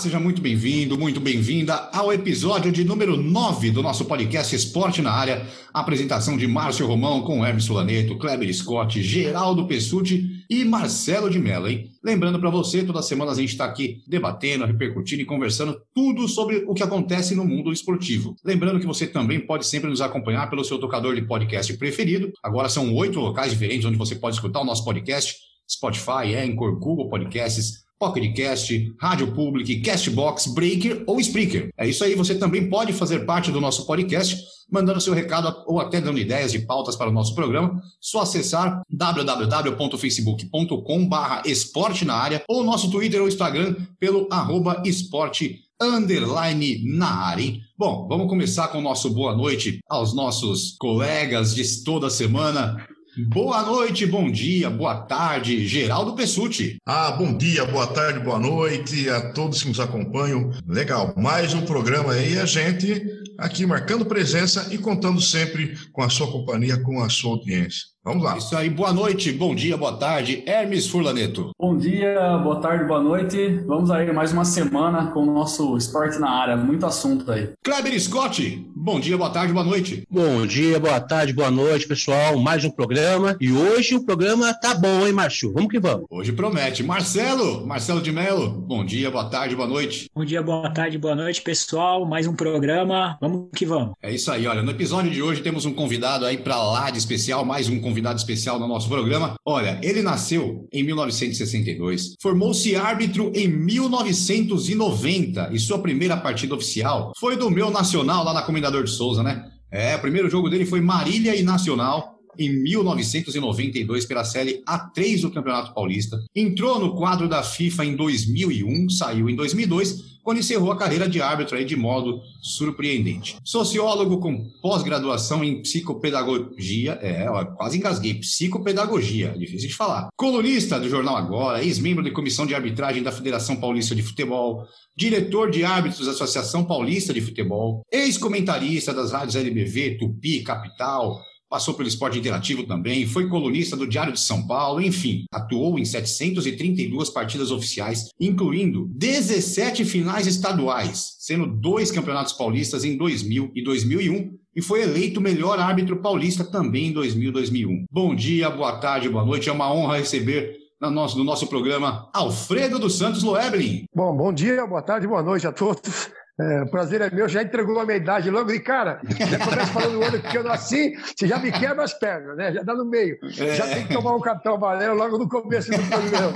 Seja muito bem-vindo, muito bem-vinda ao episódio de número 9 do nosso podcast Esporte na Área. Apresentação de Márcio Romão com Hermes Sulaneto, Kleber Scott, Geraldo Pessuti e Marcelo de Mello, hein? Lembrando para você, toda semana a gente está aqui debatendo, repercutindo e conversando tudo sobre o que acontece no mundo esportivo. Lembrando que você também pode sempre nos acompanhar pelo seu tocador de podcast preferido. Agora são oito locais diferentes onde você pode escutar o nosso podcast. Spotify, Anchor, Google Podcasts, Pocketcast, Rádio Public, Castbox, Breaker ou Spreaker. É isso aí, você também pode fazer parte do nosso podcast, mandando seu recado ou até dando ideias de pautas para o nosso programa. Só acessar www.facebook.com barra esporte na área ou nosso Twitter ou Instagram pelo arroba esporte underline na área. Hein? Bom, vamos começar com o nosso boa noite aos nossos colegas de toda semana. Boa noite, bom dia, boa tarde, Geraldo Pessuti. Ah, bom dia, boa tarde, boa noite a todos que nos acompanham. Legal, mais um programa aí, a gente aqui marcando presença e contando sempre com a sua companhia, com a sua audiência. Vamos lá. Isso aí, boa noite, bom dia, boa tarde, Hermes Furlaneto. Bom dia, boa tarde, boa noite. Vamos aí mais uma semana com o nosso esporte na área, muito assunto aí. Kleber Scott, bom dia, boa tarde, boa noite. Bom dia, boa tarde, boa noite, pessoal. Mais um programa e hoje o programa tá bom, hein, Márcio? Vamos que vamos. Hoje promete. Marcelo, Marcelo de Mello, bom dia, boa tarde, boa noite. Bom dia, boa tarde, boa noite, pessoal. Mais um programa, vamos que vamos. É isso aí, olha, no episódio de hoje temos um convidado aí para lá de especial, mais um convidado especial no nosso programa. Olha, ele nasceu em 1962, formou-se árbitro em 1990 e sua primeira partida oficial foi do meu Nacional lá na Comendador de Souza, né? É, o primeiro jogo dele foi Marília e Nacional em 1992 pela Série A3 do Campeonato Paulista. Entrou no quadro da FIFA em 2001, saiu em 2002 quando encerrou a carreira de árbitro aí de modo surpreendente. Sociólogo com pós-graduação em psicopedagogia, é, quase engasguei, psicopedagogia, difícil de falar. Colunista do Jornal Agora, ex-membro da Comissão de Arbitragem da Federação Paulista de Futebol, diretor de árbitros da Associação Paulista de Futebol, ex-comentarista das rádios LBV, Tupi, Capital, Passou pelo esporte interativo também, foi colunista do Diário de São Paulo, enfim, atuou em 732 partidas oficiais, incluindo 17 finais estaduais, sendo dois campeonatos paulistas em 2000 e 2001, e foi eleito melhor árbitro paulista também em 2000 e 2001. Bom dia, boa tarde, boa noite, é uma honra receber no nosso, no nosso programa Alfredo dos Santos Loeblin. Bom, bom dia, boa tarde, boa noite a todos. É, o prazer é meu, já entregou a minha idade logo de cara. Já começa falando o ano que eu nasci, você já me quebra as pernas, né? Já dá no meio. É. Já tem que tomar um cartão amarelo logo no começo do programa.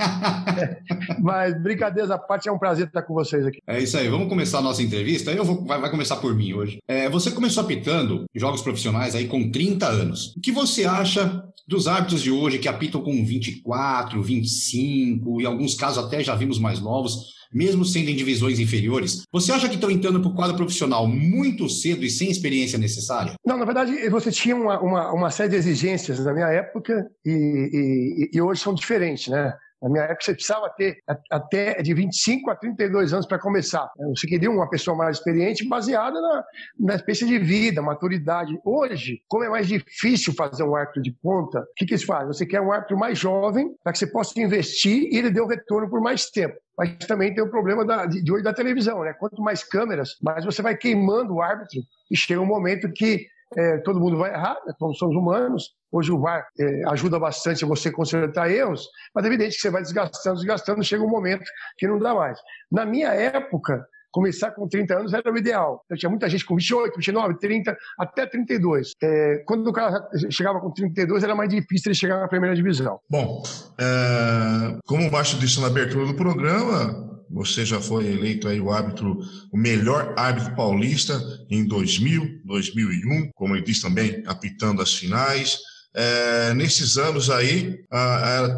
É, mas brincadeiras à parte, é um prazer estar com vocês aqui. É isso aí, vamos começar a nossa entrevista. Eu vou, vai, vai começar por mim hoje. É, você começou apitando jogos profissionais aí com 30 anos. O que você acha dos árbitros de hoje que apitam com 24, 25 e alguns casos até já vimos mais novos? mesmo sendo em divisões inferiores, você acha que estão entrando para o quadro profissional muito cedo e sem experiência necessária? Não, na verdade, você tinha uma, uma, uma série de exigências na minha época e, e, e hoje são diferentes, né? Na minha época, você precisava ter até de 25 a 32 anos para começar. Você queria uma pessoa mais experiente baseada na, na experiência de vida, maturidade. Hoje, como é mais difícil fazer um árbitro de ponta, o que, que eles fazem? Você quer um árbitro mais jovem para que você possa investir e ele dê o retorno por mais tempo mas também tem o problema da, de hoje da televisão, né? Quanto mais câmeras, mais você vai queimando o árbitro e chega um momento que é, todo mundo vai errar, né? todos somos humanos. Hoje o VAR é, ajuda bastante você consertar erros, mas é evidente que você vai desgastando, desgastando, chega um momento que não dá mais. Na minha época, começar com 30 anos era o ideal. Eu tinha muita gente com 28, 29, 30, até 32. É, quando o cara chegava com 32, era mais difícil ele chegar na primeira divisão. Bom, é, como o Baixo disse na abertura do programa, você já foi eleito aí o árbitro, o melhor árbitro paulista em 2000, 2001, como ele diz também, apitando as finais. É, nesses anos aí,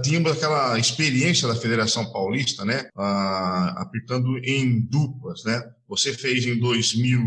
tínhamos aquela experiência da Federação Paulista, né? apitando em duplas, né? Você fez em 2000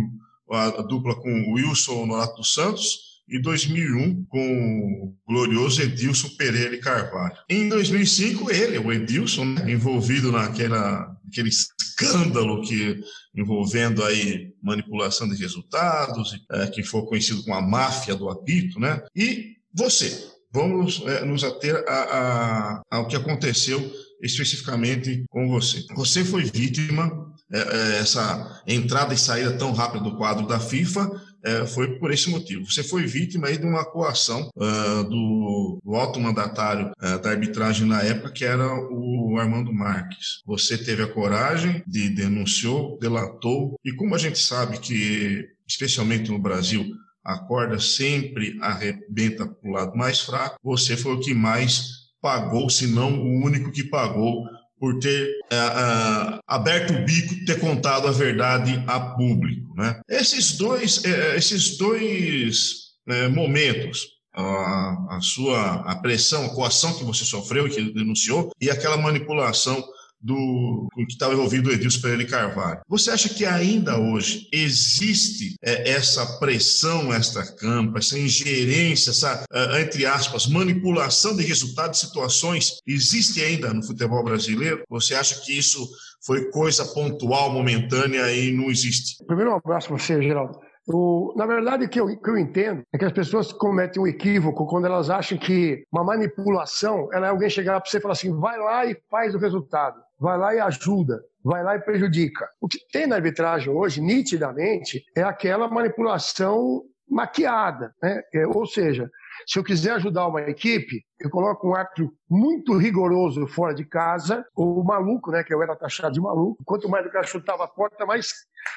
a dupla com o Wilson Honorato dos Santos, e 2001 com o glorioso Edilson Pereira Carvalho. Em 2005, ele, o Edilson, né, envolvido naquela, naquele escândalo que envolvendo aí manipulação de resultados, é, que foi conhecido como a máfia do apito, né? E você, vamos é, nos ater a, a, ao que aconteceu especificamente com você. Você foi vítima é, é essa entrada e saída tão rápida do quadro da FIFA é, foi por esse motivo. Você foi vítima aí de uma coação uh, do, do alto mandatário uh, da arbitragem na época, que era o Armando Marques. Você teve a coragem de denunciou, delatou, e como a gente sabe que, especialmente no Brasil, a corda sempre arrebenta para o lado mais fraco, você foi o que mais pagou, se não o único que pagou por ter uh, uh, aberto o bico, ter contado a verdade a público. Né? Esses dois, uh, esses dois momentos, a, a sua a pressão, a coação que você sofreu e que denunciou, e aquela manipulação do que estava envolvido o Edilson Pereira Carvalho. Você acha que ainda hoje existe é, essa pressão extra-campo, essa ingerência, essa, é, entre aspas, manipulação de resultados situações, existe ainda no futebol brasileiro? Você acha que isso foi coisa pontual, momentânea e não existe? Primeiro, um abraço para você, Geraldo. O, na verdade, o que eu, que eu entendo é que as pessoas cometem um equívoco quando elas acham que uma manipulação ela é alguém chegar para você e falar assim: vai lá e faz o resultado vai lá e ajuda, vai lá e prejudica. O que tem na arbitragem hoje, nitidamente, é aquela manipulação maquiada, né? É, ou seja, se eu quiser ajudar uma equipe, eu coloco um árbitro muito rigoroso fora de casa, ou maluco, né? Que eu era taxado de maluco. Quanto mais o cara chutava a porta, mais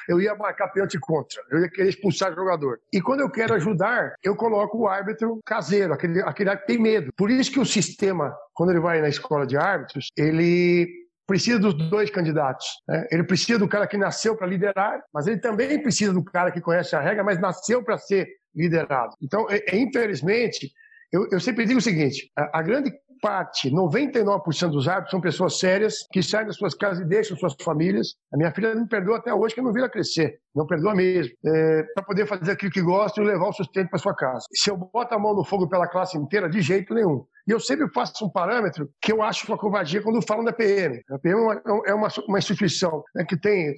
eu ia marcar pênalti contra. Eu ia querer expulsar o jogador. E quando eu quero ajudar, eu coloco o árbitro caseiro, aquele, aquele árbitro que tem medo. Por isso que o sistema, quando ele vai na escola de árbitros, ele precisa dos dois candidatos. Né? Ele precisa do cara que nasceu para liderar, mas ele também precisa do cara que conhece a regra, mas nasceu para ser liderado. Então, é, é, infelizmente, eu, eu, sempre digo o seguinte: a, a grande parte, 99% dos árbitros são pessoas sérias que saem das suas casas e deixam suas famílias. A minha filha não perdoa até hoje que eu não vi ela crescer, não perdoa mesmo, é, para poder fazer aquilo que gosta e levar o sustento para sua casa. Se eu boto a mão no fogo pela classe inteira, de jeito nenhum. E eu sempre faço um parâmetro que eu acho uma covardia quando falam da PM. A PM é uma, uma instituição né, que tem,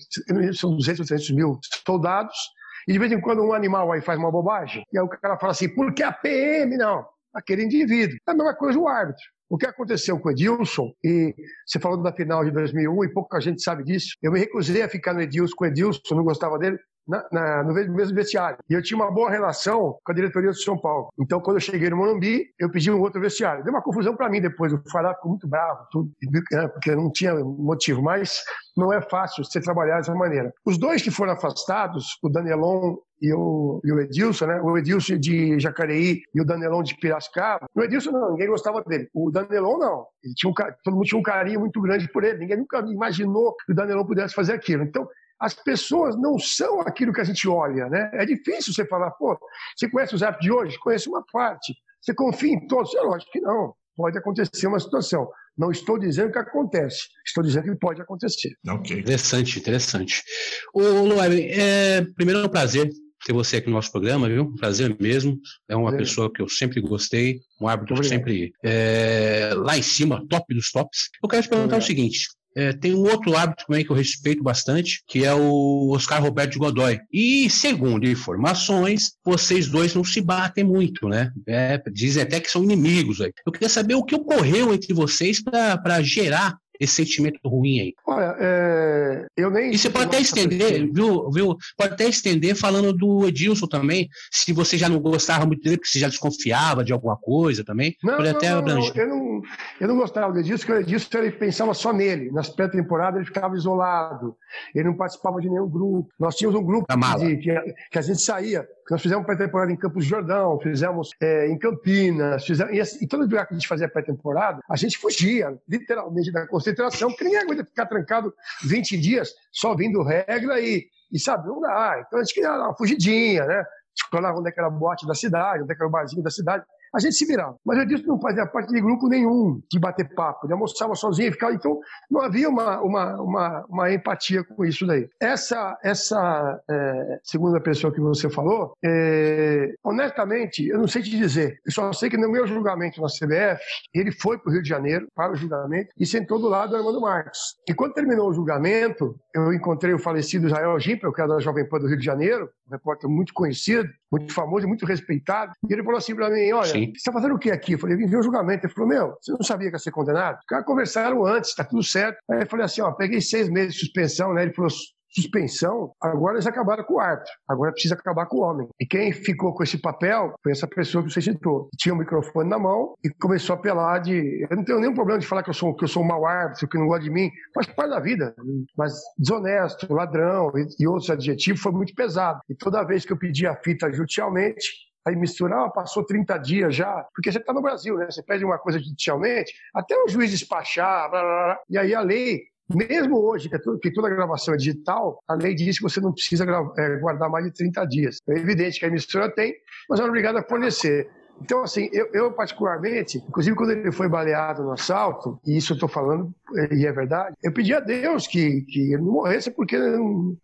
são 200, 300 mil soldados, e de vez em quando um animal aí faz uma bobagem, e aí o cara fala assim, por que a PM não? Aquele indivíduo. É a mesma coisa o árbitro. O que aconteceu com o Edilson, e você falou da final de 2001, e pouca gente sabe disso, eu me recusei a ficar no Edilson com o Edilson, não gostava dele, na, na, no mesmo vestiário. E eu tinha uma boa relação com a diretoria do São Paulo. Então, quando eu cheguei no Morumbi, eu pedi um outro vestiário. Deu uma confusão para mim depois. O Fará ficou muito bravo, tudo, né, porque não tinha motivo. Mas não é fácil você trabalhar dessa maneira. Os dois que foram afastados, o Danielon e o, e o Edilson, né? O Edilson de Jacareí e o Danelon de Piracicaba. O Edilson não, ninguém gostava dele. O Danelon não. Ele tinha um, todo mundo tinha um carinho muito grande por ele. Ninguém nunca imaginou que o Danelon pudesse fazer aquilo. Então, as pessoas não são aquilo que a gente olha, né? É difícil você falar, pô, você conhece os apps de hoje? Conhece uma parte. Você confia em todos? É lógico que não. Pode acontecer uma situação. Não estou dizendo que acontece, estou dizendo que pode acontecer. Ok. Interessante, interessante. Ô, Luane, é, primeiro é um prazer ter você aqui no nosso programa, viu? Um prazer mesmo. É uma é. pessoa que eu sempre gostei, um árbitro sempre é, lá em cima, top dos tops. Eu quero te perguntar o seguinte: é, tem um outro hábito também que eu respeito bastante, que é o Oscar Roberto de Godoy. E, segundo informações, vocês dois não se batem muito, né? É, dizem até que são inimigos. Aí. Eu queria saber o que ocorreu entre vocês para gerar esse sentimento ruim aí? Olha, é, eu nem. E você pode até estender, viu, viu? Pode até estender falando do Edilson também, se você já não gostava muito dele, porque você já desconfiava de alguma coisa também. Não, pode até não, abranger. Eu, não, eu não gostava do Edilson, porque o Edilson ele pensava só nele. Nas pré-temporadas ele ficava isolado, ele não participava de nenhum grupo. Nós tínhamos um grupo que, que, a gente saía Nós fizemos pré-temporada em Campos do Jordão, fizemos é, em Campinas, fizemos, e, assim, e todo lugar que a gente fazia pré-temporada, a gente fugia, literalmente, da concentração, porque ninguém aguenta ficar trancado 20 dias só vindo regra e, e sabe, não dá. Então a gente queria dar uma fugidinha, né? Escolhava onde é que era a boate da cidade, onde é que era o barzinho da cidade a gente se virava. Mas eu disse não fazia parte de grupo nenhum de bater papo, ele almoçava sozinho, ficava, então não havia uma, uma, uma, uma empatia com isso daí. Essa, essa é, segunda pessoa que você falou, é, honestamente, eu não sei te dizer, eu só sei que no meu julgamento na CBF, ele foi para o Rio de Janeiro, para o julgamento, e sentou do lado do Armando Marques. E quando terminou o julgamento, eu encontrei o falecido Israel Gimpel, que era da Jovem Pan do Rio de Janeiro, um repórter muito conhecido, muito famoso e muito respeitado, e ele falou assim para mim, olha, Sim. você está fazendo o que aqui? Eu falei, vim ver o julgamento. Ele falou, meu, você não sabia que ia ser condenado? Os caras conversaram antes, está tudo certo. Aí eu falei assim, ó, peguei seis meses de suspensão, né? Ele falou, suspensão, agora eles acabaram com o árbitro. Agora precisa acabar com o homem. E quem ficou com esse papel foi essa pessoa que você citou. Tinha o um microfone na mão e começou a apelar de. Eu não tenho nenhum problema de falar que eu sou, que eu sou um mau árbitro, que não gosta de mim. Faz parte da vida. Mas desonesto, ladrão e, e outros adjetivos foi muito pesado. E toda vez que eu pedi a fita judicialmente, aí misturar, ah, passou 30 dias já, porque você está no Brasil, né? Você pede uma coisa judicialmente, até o juiz despachar, blá, blá, blá, e aí a lei mesmo hoje, que, é que toda gravação é digital, a lei diz que você não precisa é, guardar mais de 30 dias. É evidente que a emissora tem, mas é obrigada a fornecer. Então, assim, eu, eu, particularmente, inclusive quando ele foi baleado no assalto, e isso eu estou falando, e é verdade, eu pedi a Deus que, que ele não morresse, porque é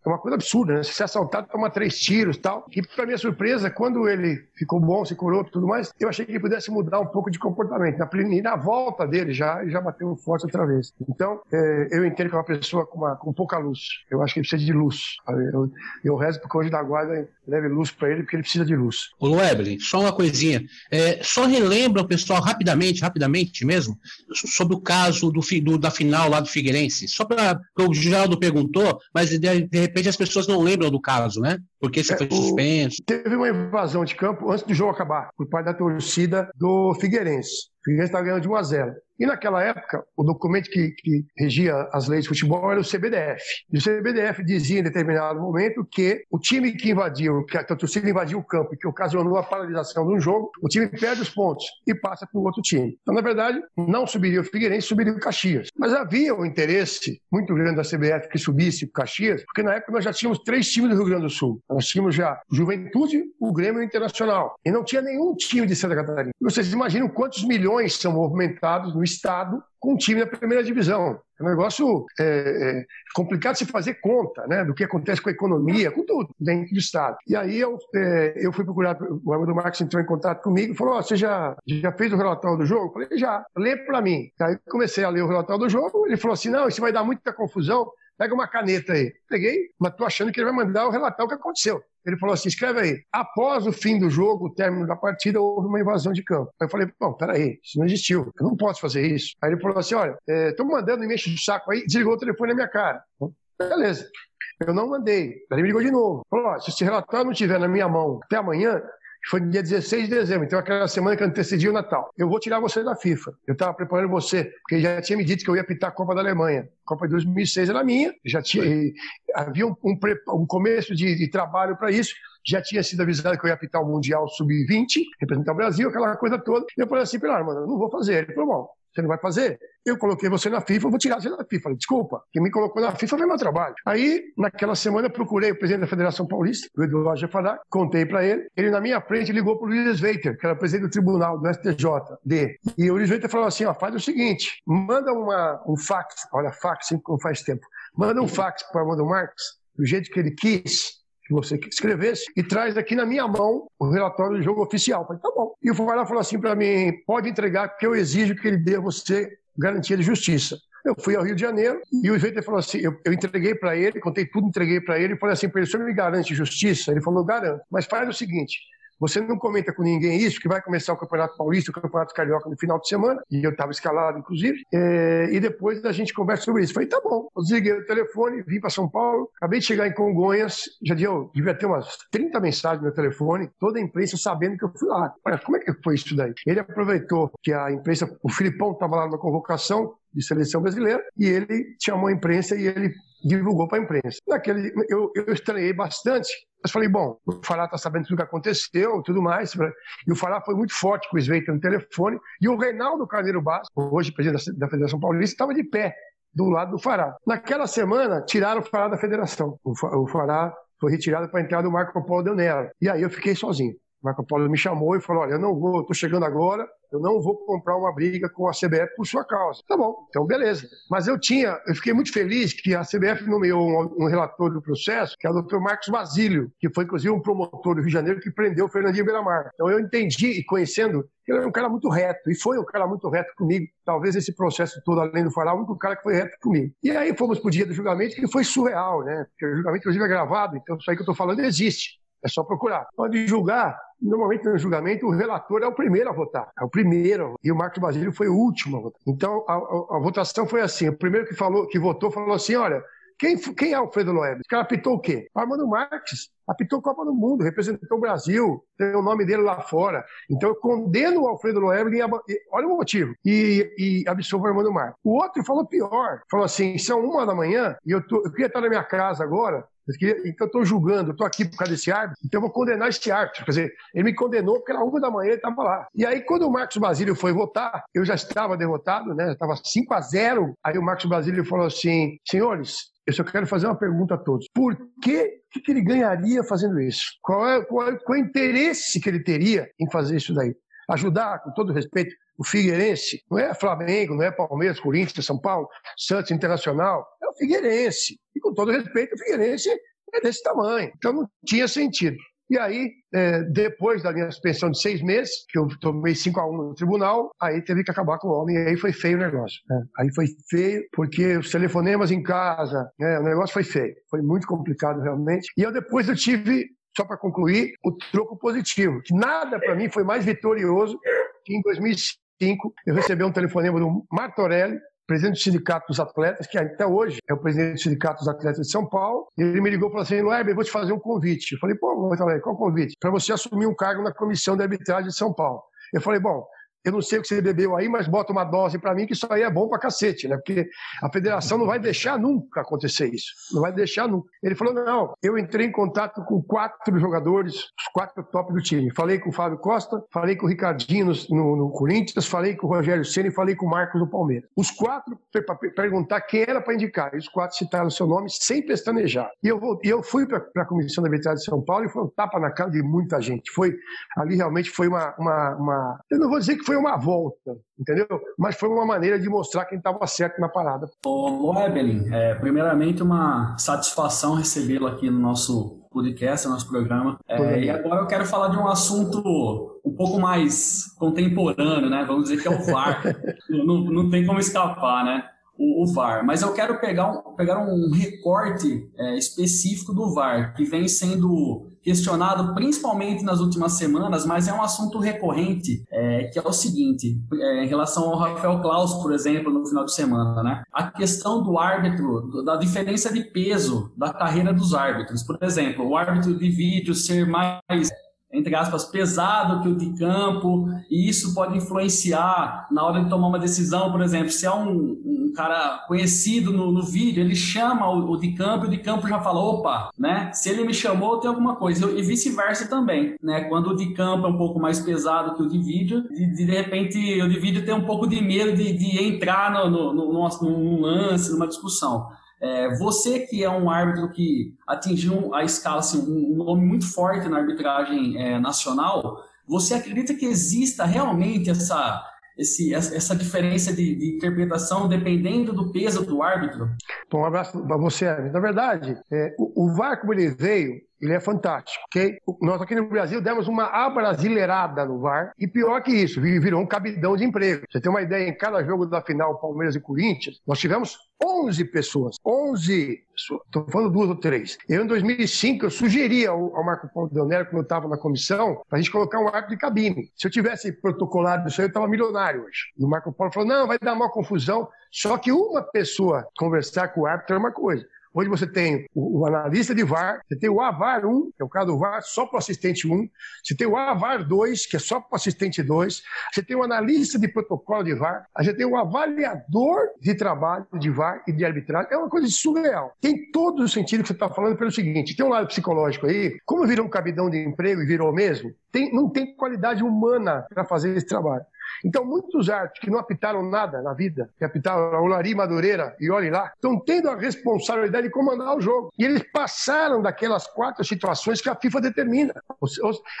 uma coisa absurda, né? Se ser assaltado, toma três tiros e tal. E, para minha surpresa, quando ele ficou bom, se curou e tudo mais, eu achei que ele pudesse mudar um pouco de comportamento. Na, e na volta dele já, já bateu forte outra vez. Então, é, eu entendo que é uma pessoa com, uma, com pouca luz. Eu acho que ele precisa de luz. Eu, eu rezo porque hoje da guarda leve luz para ele, porque ele precisa de luz. Ô, Lueblin, só uma coisinha. É, só relembra o pessoal rapidamente, rapidamente mesmo, sobre o caso do, do da final lá do Figueirense. Só para o Geraldo perguntou, mas de, de, repente as pessoas não lembram do caso, né? Porque você é, foi suspenso. O, teve uma invasão de campo antes do jogo acabar, por parte da torcida do Figueirense. O Figueirense estava ganhando de 1 a 0. E naquela época, o documento que, que, regia as leis de futebol era o CBDF. E o CBDF dizia em determinado momento que o time que invadiu, que a torcida invadiu o campo e que ocasionou a paralisação de um jogo, o time perde os pontos e passa para o outro time. Então, na verdade, não subiria o Figueirense, subiria o Caxias. Mas havia um interesse muito grande da CBF que subisse o Caxias, porque na época nós já tínhamos três times do Rio Grande do Sul. Tínhamos já Juventude, o Grêmio e o Internacional. E não tinha nenhum time de Santa Catarina. Vocês imaginam quantos milhões são movimentados no estado com um time da primeira divisão. É um negócio é, é, complicado se fazer conta né, do que acontece com a economia, com tudo dentro do Estado. E aí eu, é, eu fui procurar, o Armando Marques entrou em contato comigo e falou: oh, Você já, já fez o relatório do jogo? Eu falei: Já, lê para mim. Aí comecei a ler o relatório do jogo, ele falou assim: Não, isso vai dar muita confusão, pega uma caneta aí. Peguei, mas tô achando que ele vai mandar o relatar o que aconteceu. Ele falou assim: escreve aí. Após o fim do jogo, o término da partida, houve uma invasão de campo. Aí eu falei: bom, peraí, isso não existiu. Eu não posso fazer isso. Aí ele falou assim: olha, estou é, mandando, me enche o saco aí, desligou o telefone na minha cara. Beleza. Eu não mandei. Ele me ligou de novo. Falou: se esse relatório não estiver na minha mão até amanhã, foi dia 16 de dezembro, então aquela semana que antecedia o Natal. Eu vou tirar você da FIFA. Eu estava preparando você, porque já tinha me dito que eu ia pitar a Copa da Alemanha. A Copa de 2006 era minha, já tinha, havia um, um, um começo de, de trabalho para isso já tinha sido avisado que eu ia apitar o Mundial Sub-20, representar o Brasil, aquela coisa toda. E eu falei assim, Pilar, mano, eu não vou fazer. Ele falou, bom, você não vai fazer? Eu coloquei você na FIFA, vou tirar você da FIFA. Desculpa, quem me colocou na FIFA foi meu trabalho. Aí, naquela semana, procurei o presidente da Federação Paulista, o Eduardo Jafaná, contei para ele. Ele, na minha frente, ligou para o Luiz Veiter, que era presidente do tribunal do STJD. E o Luiz Veiter falou assim: ó, faz o seguinte, manda uma, um fax, olha, fax, como faz tempo, manda um fax para o Armando Marques, do jeito que ele quis, que você escrevesse e traz aqui na minha mão o relatório do jogo oficial. falei, tá bom. E o Fuvara falou assim para mim: pode entregar, porque eu exijo que ele dê a você garantia de justiça. Eu fui ao Rio de Janeiro e o Sveiter falou assim: eu, eu entreguei para ele, contei tudo, entreguei para ele e falei assim: para ele, o senhor me garante justiça? Ele falou: garanto. Mas faz o seguinte: você não comenta com ninguém isso, que vai começar o Campeonato Paulista, o Campeonato Carioca no final de semana, e eu estava escalado, inclusive, é, e depois a gente conversa sobre isso. Falei, tá bom. Eu desliguei o telefone, vim para São Paulo, acabei de chegar em Congonhas, já deu, devia ter umas 30 mensagens no meu telefone, toda a imprensa sabendo que eu fui lá. Olha, como é que foi isso daí? Ele aproveitou que a imprensa, o Filipão estava lá na convocação, de seleção brasileira, e ele chamou a imprensa e ele divulgou para a imprensa. Naquele, eu, eu estranhei bastante, mas falei, bom, o Fará está sabendo tudo o que aconteceu tudo mais. E o Fará foi muito forte com o Sveita no telefone. E o Reinaldo Carneiro Bastos, hoje presidente da Federação Paulista, estava de pé do lado do Fará. Naquela semana, tiraram o Fará da federação. O Fará foi retirado para entrar do Marco Polo Del Nero. E aí eu fiquei sozinho. Marco Polo me chamou e falou: Olha, eu não vou, estou chegando agora, eu não vou comprar uma briga com a CBF por sua causa. Tá bom, então beleza. Mas eu tinha, eu fiquei muito feliz que a CBF nomeou um, um relator do processo, que é o Dr. Marcos Basílio, que foi inclusive um promotor do Rio de Janeiro que prendeu o Fernandinho Beiramar. Então eu entendi e conhecendo que ele era um cara muito reto, e foi um cara muito reto comigo. Talvez esse processo todo, além do falar, o único cara que foi reto comigo. E aí fomos pro dia do julgamento, que foi surreal, né? Porque o julgamento, inclusive, é gravado, então isso aí que eu estou falando existe. É só procurar. Pode julgar. Normalmente no julgamento o relator é o primeiro a votar. É o primeiro. E o Marcos Basílio foi o último a votar. Então a, a, a votação foi assim. O primeiro que falou, que votou, falou assim: olha, quem, quem é Alfredo Loeb? O cara apitou o quê? Armando Marques. Apitou Copa do Mundo, representou o Brasil, tem o nome dele lá fora. Então eu condeno o Alfredo Loeb, olha o motivo, e, e absolvo o Armando Marques. O outro falou pior, falou assim, são uma da manhã e eu, tô, eu queria estar na minha casa agora, então eu estou julgando, eu estou aqui por causa desse árbitro, então eu vou condenar esse árbitro. Quer dizer, ele me condenou porque era uma da manhã ele estava lá. E aí, quando o Marcos Basílio foi votar, eu já estava derrotado, né? Estava 5 a 0 Aí o Marcos Basílio falou assim: senhores, eu só quero fazer uma pergunta a todos. Por que, que ele ganharia fazendo isso? Qual é, qual, é, qual é o interesse que ele teria em fazer isso daí? Ajudar, com todo respeito, o Figueirense, não é Flamengo, não é Palmeiras, Corinthians, São Paulo, Santos Internacional, é o Figueirense. Com todo respeito, o Figueirense é desse tamanho. Então não tinha sentido. E aí, é, depois da minha suspensão de seis meses, que eu tomei 5 a 1 no tribunal, aí teve que acabar com o homem, e aí foi feio o negócio. Né? Aí foi feio, porque os telefonemas em casa, né, o negócio foi feio. Foi muito complicado, realmente. E eu depois eu tive, só para concluir, o troco positivo, que nada para mim foi mais vitorioso que em 2005 eu recebi um telefonema do Martorelli, presidente do Sindicato dos Atletas, que até hoje é o presidente do Sindicato dos Atletas de São Paulo, ele me ligou e falou assim, Weber, vou te fazer um convite. Eu falei, pô, qual convite? Para você assumir um cargo na Comissão de Arbitragem de São Paulo. Eu falei, bom, eu não sei o que você bebeu aí, mas bota uma dose para mim que isso aí é bom para cacete, né? Porque a federação não vai deixar nunca acontecer isso. Não vai deixar nunca. Ele falou: não, eu entrei em contato com quatro jogadores, os quatro top do time. Falei com o Fábio Costa, falei com o Ricardinho no, no, Corinthians, falei com o Rogério Senna e falei com o Marcos no Palmeiras. Os quatro, para perguntar quem era para indicar. E os quatro citaram o seu nome sem pestanejar. E eu, e eu fui para a Comissão da Arbitragem de São Paulo e foi um tapa na cara de muita gente. Foi Ali realmente foi uma, uma, uma. Eu não vou dizer que foi foi uma volta, entendeu? Mas foi uma maneira de mostrar quem estava certo na parada. Ô, Evelyn, é, primeiramente uma satisfação recebê-lo aqui no nosso podcast, no nosso programa. É, e agora eu quero falar de um assunto um pouco mais contemporâneo, né? Vamos dizer que é o VAR. não, não tem como escapar, né? O, o, VAR. Mas eu quero pegar um, pegar um recorte é, específico do VAR, que vem sendo questionado principalmente nas últimas semanas, mas é um assunto recorrente, é, que é o seguinte, é, em relação ao Rafael Klaus, por exemplo, no final de semana, né? A questão do árbitro, da diferença de peso da carreira dos árbitros. Por exemplo, o árbitro de vídeo ser mais entre aspas, pesado que o de campo, e isso pode influenciar na hora de tomar uma decisão, por exemplo, se é um, um cara conhecido no, no, vídeo, ele chama o, o, de campo e o de campo já fala, opa, né? Se ele me chamou, tem alguma coisa. E vice-versa também, né? Quando o de campo é um pouco mais pesado que o de vídeo, de, de, de repente o de vídeo tem um pouco de medo de, de entrar no, no, no, num lance, numa discussão. É, você que é um árbitro que atingiu a escala, assim, um nome muito forte na arbitragem é, nacional, você acredita que exista realmente essa, esse, essa diferença de, de, interpretação dependendo do peso do árbitro? Bom, um abraço para você, Na verdade, é, o, o VAR, como ele veio, ele é fantástico, ok? Nós aqui no Brasil demos uma abrasileirada no VAR e pior que isso, virou um cabidão de emprego. Você tem uma ideia, em cada jogo da final Palmeiras e Corinthians, nós tivemos 11 pessoas, 11, estou falando duas ou três. Eu, em 2005, eu sugeri ao, ao Marco Paulo Del Nero, quando eu estava na comissão, para a gente colocar um árbitro de cabine. Se eu tivesse protocolado isso aí, eu estava milionário hoje. E o Marco Paulo falou, não, vai dar uma confusão. Só que uma pessoa conversar com o árbitro é uma coisa Hoje você tem o, o analista de VAR, você tem o AVAR 1, que é o caso do VAR só para o assistente 1, você tem o AVAR 2, que é só para o assistente 2, você tem o analista de protocolo de VAR, você tem o avaliador de trabalho de VAR e de arbitragem. É uma coisa surreal. Tem todo o sentido que você está falando pelo seguinte: tem um lado psicológico aí, como virou um cabidão de emprego e virou mesmo, tem, não tem qualidade humana para fazer esse trabalho. Então, muitos árbitros que não apitaram nada na vida, que apitaram o Lari Madureira e olhe lá, estão tendo a responsabilidade de comandar o jogo. E eles passaram daquelas quatro situações que a FIFA determina. O,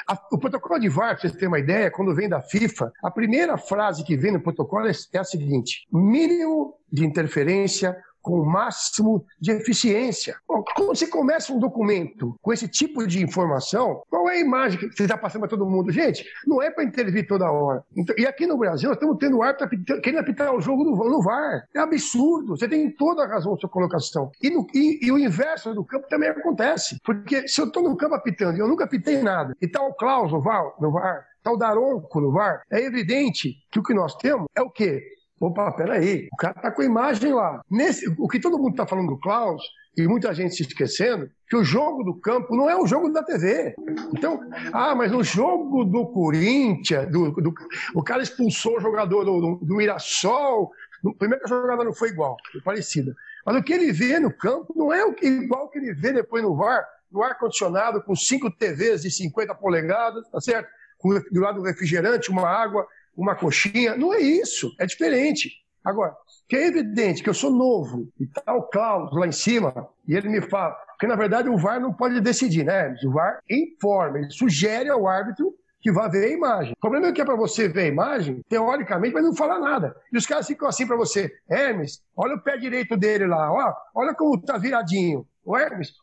a, o protocolo de VAR, para vocês terem uma ideia, quando vem da FIFA, a primeira frase que vem no protocolo é, é a seguinte: mínimo de interferência com o máximo de eficiência. Bom, quando você começa um documento com esse tipo de informação, qual é a imagem que você está passando para todo mundo? Gente, não é para intervir toda hora. Então, e aqui no Brasil, nós estamos tendo árbitro querendo apitar o jogo no, no VAR. É absurdo. Você tem toda a razão na sua colocação. E, no, e, e o inverso do campo também acontece. Porque se eu estou no campo apitando e eu nunca apitei nada, e está o Klaus no VAR, está o Daronco no VAR, é evidente que o que nós temos é o quê? Opa, peraí, o cara tá com a imagem lá. Nesse, o que todo mundo está falando do Klaus, e muita gente se esquecendo, que o jogo do campo não é o jogo da TV. Então, ah, mas o jogo do Corinthians, do, do o cara expulsou o jogador do, do, do Mirassol, primeiro que a jogada não foi igual, foi parecida. Mas o que ele vê no campo não é o que, igual que ele vê depois no VAR, no ar-condicionado, com cinco TVs de 50 polegadas, tá certo? Com, do lado do refrigerante, uma água, uma coxinha. Não é isso, é diferente. Agora, que é evidente que eu sou novo e tá o Klaus lá em cima, e ele me fala, porque na verdade o VAR não pode decidir, né? O VAR informa, ele sugere ao árbitro que vá ver a imagem. O problema é que é para você ver a imagem, teoricamente, mas não falar nada. E os caras ficam assim para você, Hermes, olha o pé direito dele lá, ó, olha como tá viradinho. O Hermes,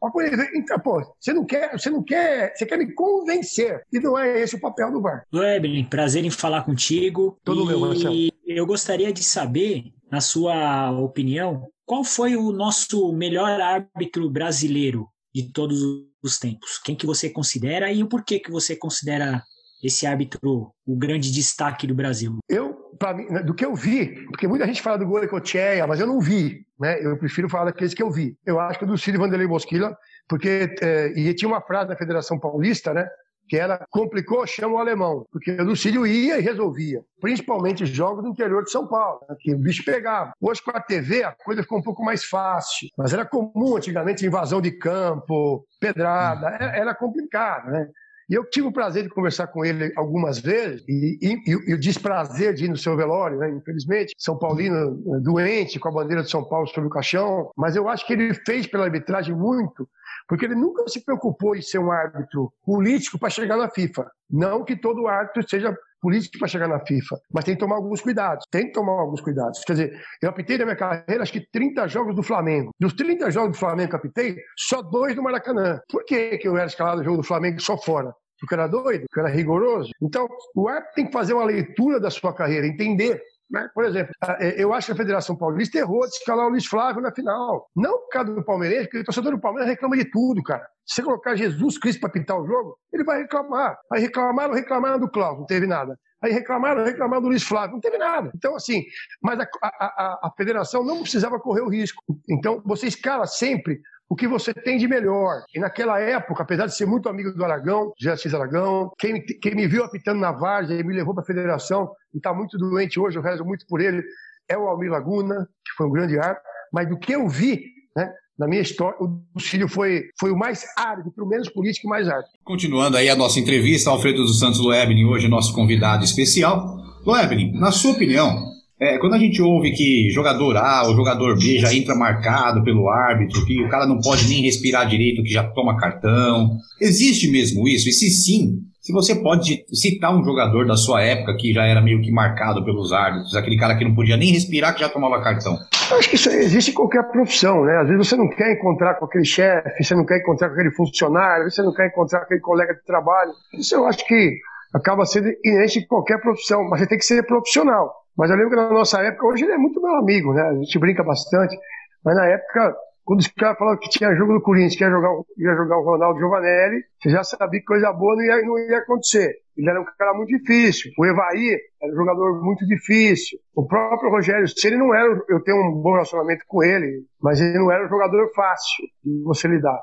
então, pô, você não quer, você não quer, você quer me convencer. E não é esse o papel do VAR. Weber, prazer em falar contigo. Todo e meu, Marcelo. Eu gostaria de saber, na sua opinião, qual foi o nosso melhor árbitro brasileiro de todos os tempos? Quem que você considera e o porquê que você considera esse árbitro o grande destaque do Brasil? Eu, mim, né, do que eu vi, porque muita gente fala do Goicoechea, mas eu não vi, né? Eu prefiro falar daqueles que eu vi. Eu acho que do Cid Vanderlei Bosquila, porque é, e tinha uma frase da Federação Paulista, né? que era complicou, chama o alemão, porque o Lucílio ia e resolvia, principalmente jogos no interior de São Paulo, né, que o bicho pegava. Hoje com a TV a coisa ficou um pouco mais fácil, mas era comum antigamente invasão de campo, pedrada, era complicado, né? E eu tive o prazer de conversar com ele algumas vezes e, e, e, o desprazer de ir no seu velório, né? infelizmente. São Paulino eh, doente, com a bandeira de São Paulo sobre o caixão. Mas eu acho que ele fez pela arbitragem muito, porque ele nunca se preocupou em ser um árbitro político para chegar na FIFA. Não que todo árbitro seja político para chegar na FIFA, mas tem que tomar alguns cuidados. Tem que tomar alguns cuidados. Quer dizer, eu apitei na minha carreira acho que 30 jogos do Flamengo. Dos 30 jogos do Flamengo que eu apitei, só dois no Maracanã. Por que, que eu era escalado no jogo do Flamengo só fora? porque era doido, porque era rigoroso. Então, o árbitro tem que fazer uma leitura da sua carreira, entender. Né? Por exemplo, é, eu acho que a Federação Paulista errou de escalar o Luiz Flávio na final. Não por causa do Palmeirense, porque o torcedor do Palmeiras reclama de tudo, cara. Se você colocar Jesus Cristo para pintar o jogo, ele vai reclamar. Aí reclamaram, reclamaram do Cláudio, não teve nada. Aí reclamaram, reclamaram do Luiz Flávio, não teve nada. Então, assim, mas a, a, a federação não precisava correr o risco. Então, você escala sempre o que você tem de melhor. E naquela época, apesar de ser muito amigo do Aragão, já X Aragão, quem, quem me viu apitando na Várzea e me levou para a federação, e está muito doente hoje, eu rezo muito por ele, é o Almir Laguna, que foi um grande árbitro, mas do que eu vi, né, na minha história, o Cílio foi, foi o mais árbitro, menos político mais árbitro. Continuando aí a nossa entrevista, Alfredo dos Santos Loebnin, hoje nosso convidado especial. Loebnin, na sua opinião, é, quando a gente ouve que jogador A ou jogador B já entra marcado pelo árbitro, que o cara não pode nem respirar direito, que já toma cartão, existe mesmo isso? E se sim, se você pode citar um jogador da sua época que já era meio que marcado pelos árbitros, aquele cara que não podia nem respirar, que já tomava cartão. Acho que isso existe em qualquer profissão, né? Às vezes você não quer encontrar com aquele chefe, você não quer encontrar com aquele funcionário, você não quer encontrar com aquele colega de trabalho. Isso eu acho que acaba sendo inerente em qualquer profissão, mas você tem que ser profissional. Mas eu lembro que na nossa época, hoje ele é muito meu amigo, né? A gente brinca bastante. Mas na época, Quando os caras falaram que tinha jogo do Corinthians, que ia jogar, ia jogar o Ronaldo Giovanelli, você já sabia que coisa boa não ia, não ia acontecer. Ele era um cara muito difícil. O Evaí era um jogador muito difícil. O próprio Rogério Ceni não era. Eu tenho um bom relacionamento com ele, mas ele não era um jogador fácil de você lidar.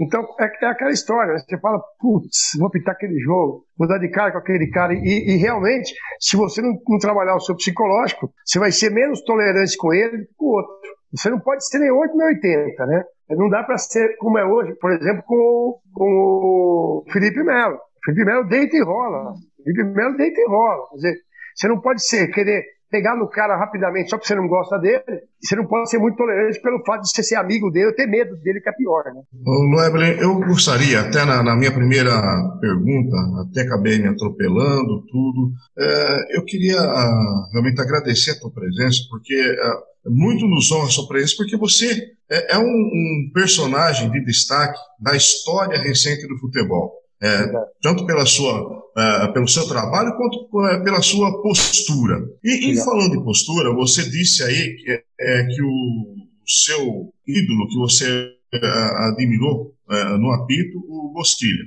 Então, é, é aquela história, né? você fala, putz, vou pintar aquele jogo, vou dar de cara com aquele cara. E, e realmente, se você não, não, trabalhar o seu psicológico, você vai ser menos tolerante com ele do que com o outro. Você não pode ser nem 8 nem 80, né? Não dá para ser como é hoje, por exemplo, com, com o Felipe Melo. Felipe Melo deita e rola. Felipe Melo deita e rola. Quer dizer, você não pode ser, querer pegar no cara rapidamente só porque você não gosta dele, você não pode ser muito tolerante pelo fato de você ser amigo dele ter medo dele, que é pior, né? Ô, eu gostaria, até na, na, minha primeira pergunta, até acabei me atropelando, tudo, é, eu queria uh, realmente agradecer a tua presença, porque uh, muito nos honra a sua presença, porque você é, é um, um personagem de destaque da história recente do futebol. É, tanto pela sua, uh, pelo seu trabalho quanto uh, pela sua postura. E, e, falando de postura, você disse aí que, é, que o seu ídolo que você uh, admirou no apito, o Bosquilha.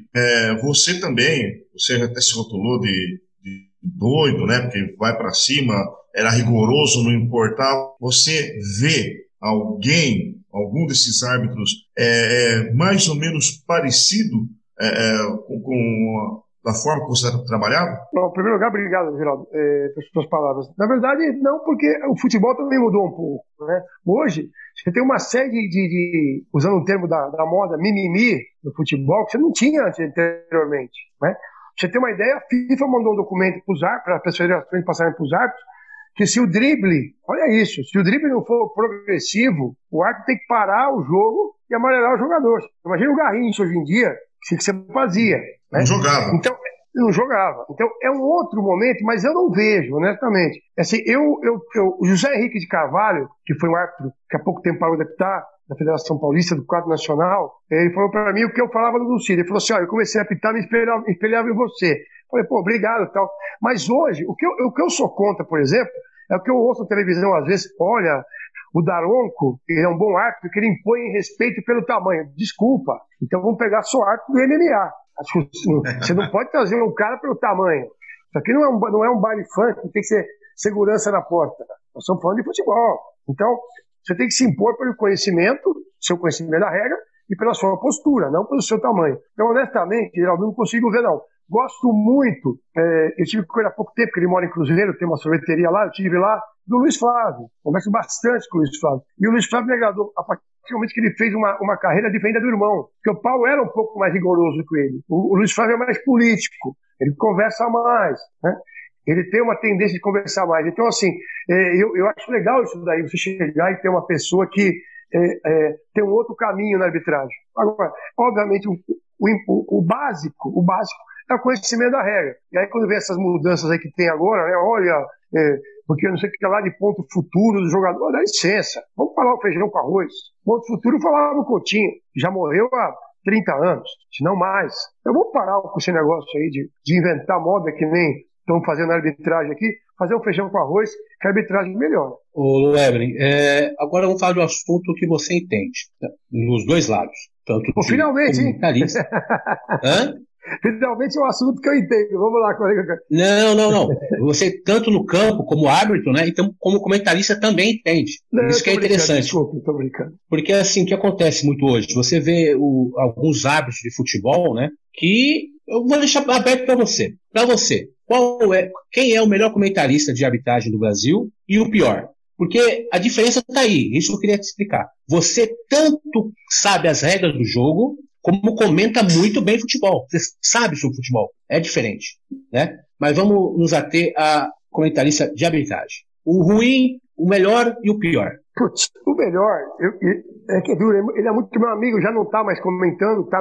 você também, você até se rotulou de, de doido, né? Porque vai para cima, era rigoroso, não importava. Você vê alguém, algum desses árbitros, é, mais ou menos parecido é, é, com, com da forma que você trabalhava? Bom, em primeiro lugar, obrigado, Geraldo, é, pelas suas palavras. Na verdade, não, porque o futebol também mudou um pouco. Né? Hoje, você tem uma série de, de usando o termo da, da, moda, mimimi no futebol, que você não tinha anteriormente. Né? você tem uma ideia, a FIFA mandou um documento para as federações passarem para os árbitros, que se o drible, olha isso, se o drible não for progressivo, o árbitro tem que parar o jogo e amarelar o jogador. Imagina o Garrincha hoje em dia, que você fazia. Né? Não jogava. Então, não jogava. Então, é um outro momento, mas eu não vejo, honestamente. Assim, eu, eu, eu, o José Henrique de Carvalho, que foi um árbitro que há pouco tempo parou de apitar, da Federação Paulista, do quadro nacional, ele falou para mim o que eu falava no Lucídio. Ele falou assim: ó, eu comecei a apitar, me espelhava, me espelhava em você. Falei, pô, obrigado tal. Mas hoje, o que, eu, o que eu sou contra, por exemplo, é o que eu ouço na televisão às vezes, olha, o Daronco, ele é um bom árbitro porque ele impõe respeito pelo tamanho. Desculpa, então vamos pegar só árbitro do MMA. Você não pode trazer um cara pelo tamanho. Isso aqui não é um, não é um baile funk, tem que ser segurança na porta. Nós estamos falando de futebol. Então, você tem que se impor pelo conhecimento, seu conhecimento da regra, e pela sua postura, não pelo seu tamanho. Então, honestamente, Geraldo, não consigo ver, não. Gosto muito, é, eu tive com ele há pouco tempo, porque ele mora em Cruzeiro, tem uma sorveteria lá, eu tive lá, do Luiz Flávio. Converso bastante com o Luiz Flávio. E o Luiz Flávio me agradou a partir do momento que ele fez uma, uma carreira diferente do irmão. Porque o Paulo era um pouco mais rigoroso que ele. O, o Luiz Flávio é mais político. Ele conversa mais. Né? Ele tem uma tendência de conversar mais. Então, assim, é, eu, eu acho legal isso daí, você chegar e ter uma pessoa que é, é, tem um outro caminho na arbitragem. Agora, obviamente, o, o, o, básico, o básico é o conhecimento da regra. E aí, quando vê essas mudanças aí que tem agora, né, olha, é, porque não sei o que lá de ponto futuro do jogador, dá licença, vamos falar o feijão com arroz. Ponto futuro falava no Coutinho, já morreu há 30 anos, se não mais. Eu vou parar com esse negócio aí de, de inventar moda que nem estão fazendo arbitragem aqui, fazer um feijão com arroz, que a arbitragem melhora. Ô, Luebren, é, agora vamos falar de um assunto que você entende, né, nos dois lados. Tanto Pô, finalmente, hein? Hã? Finalmente é um assunto que eu entendo. Vamos lá, colega. Não, não, não. Você, tanto no campo como árbitro, né? Então, como comentarista também entende. Não, Isso que é interessante. Desculpa, estou brincando. Porque, assim, o que acontece muito hoje? Você vê o, alguns árbitros de futebol, né? Que eu vou deixar aberto para você. Para você, qual é, quem é o melhor comentarista de arbitragem do Brasil e o pior? Porque a diferença está aí, isso eu queria te explicar. Você tanto sabe as regras do jogo, como comenta muito bem futebol. Você sabe sobre futebol. É diferente. Né? Mas vamos nos ater a comentarista de arbitragem. O ruim, o melhor e o pior. Putz, o melhor, eu, eu, é que é duro, ele é muito meu amigo, já não está mais comentando, está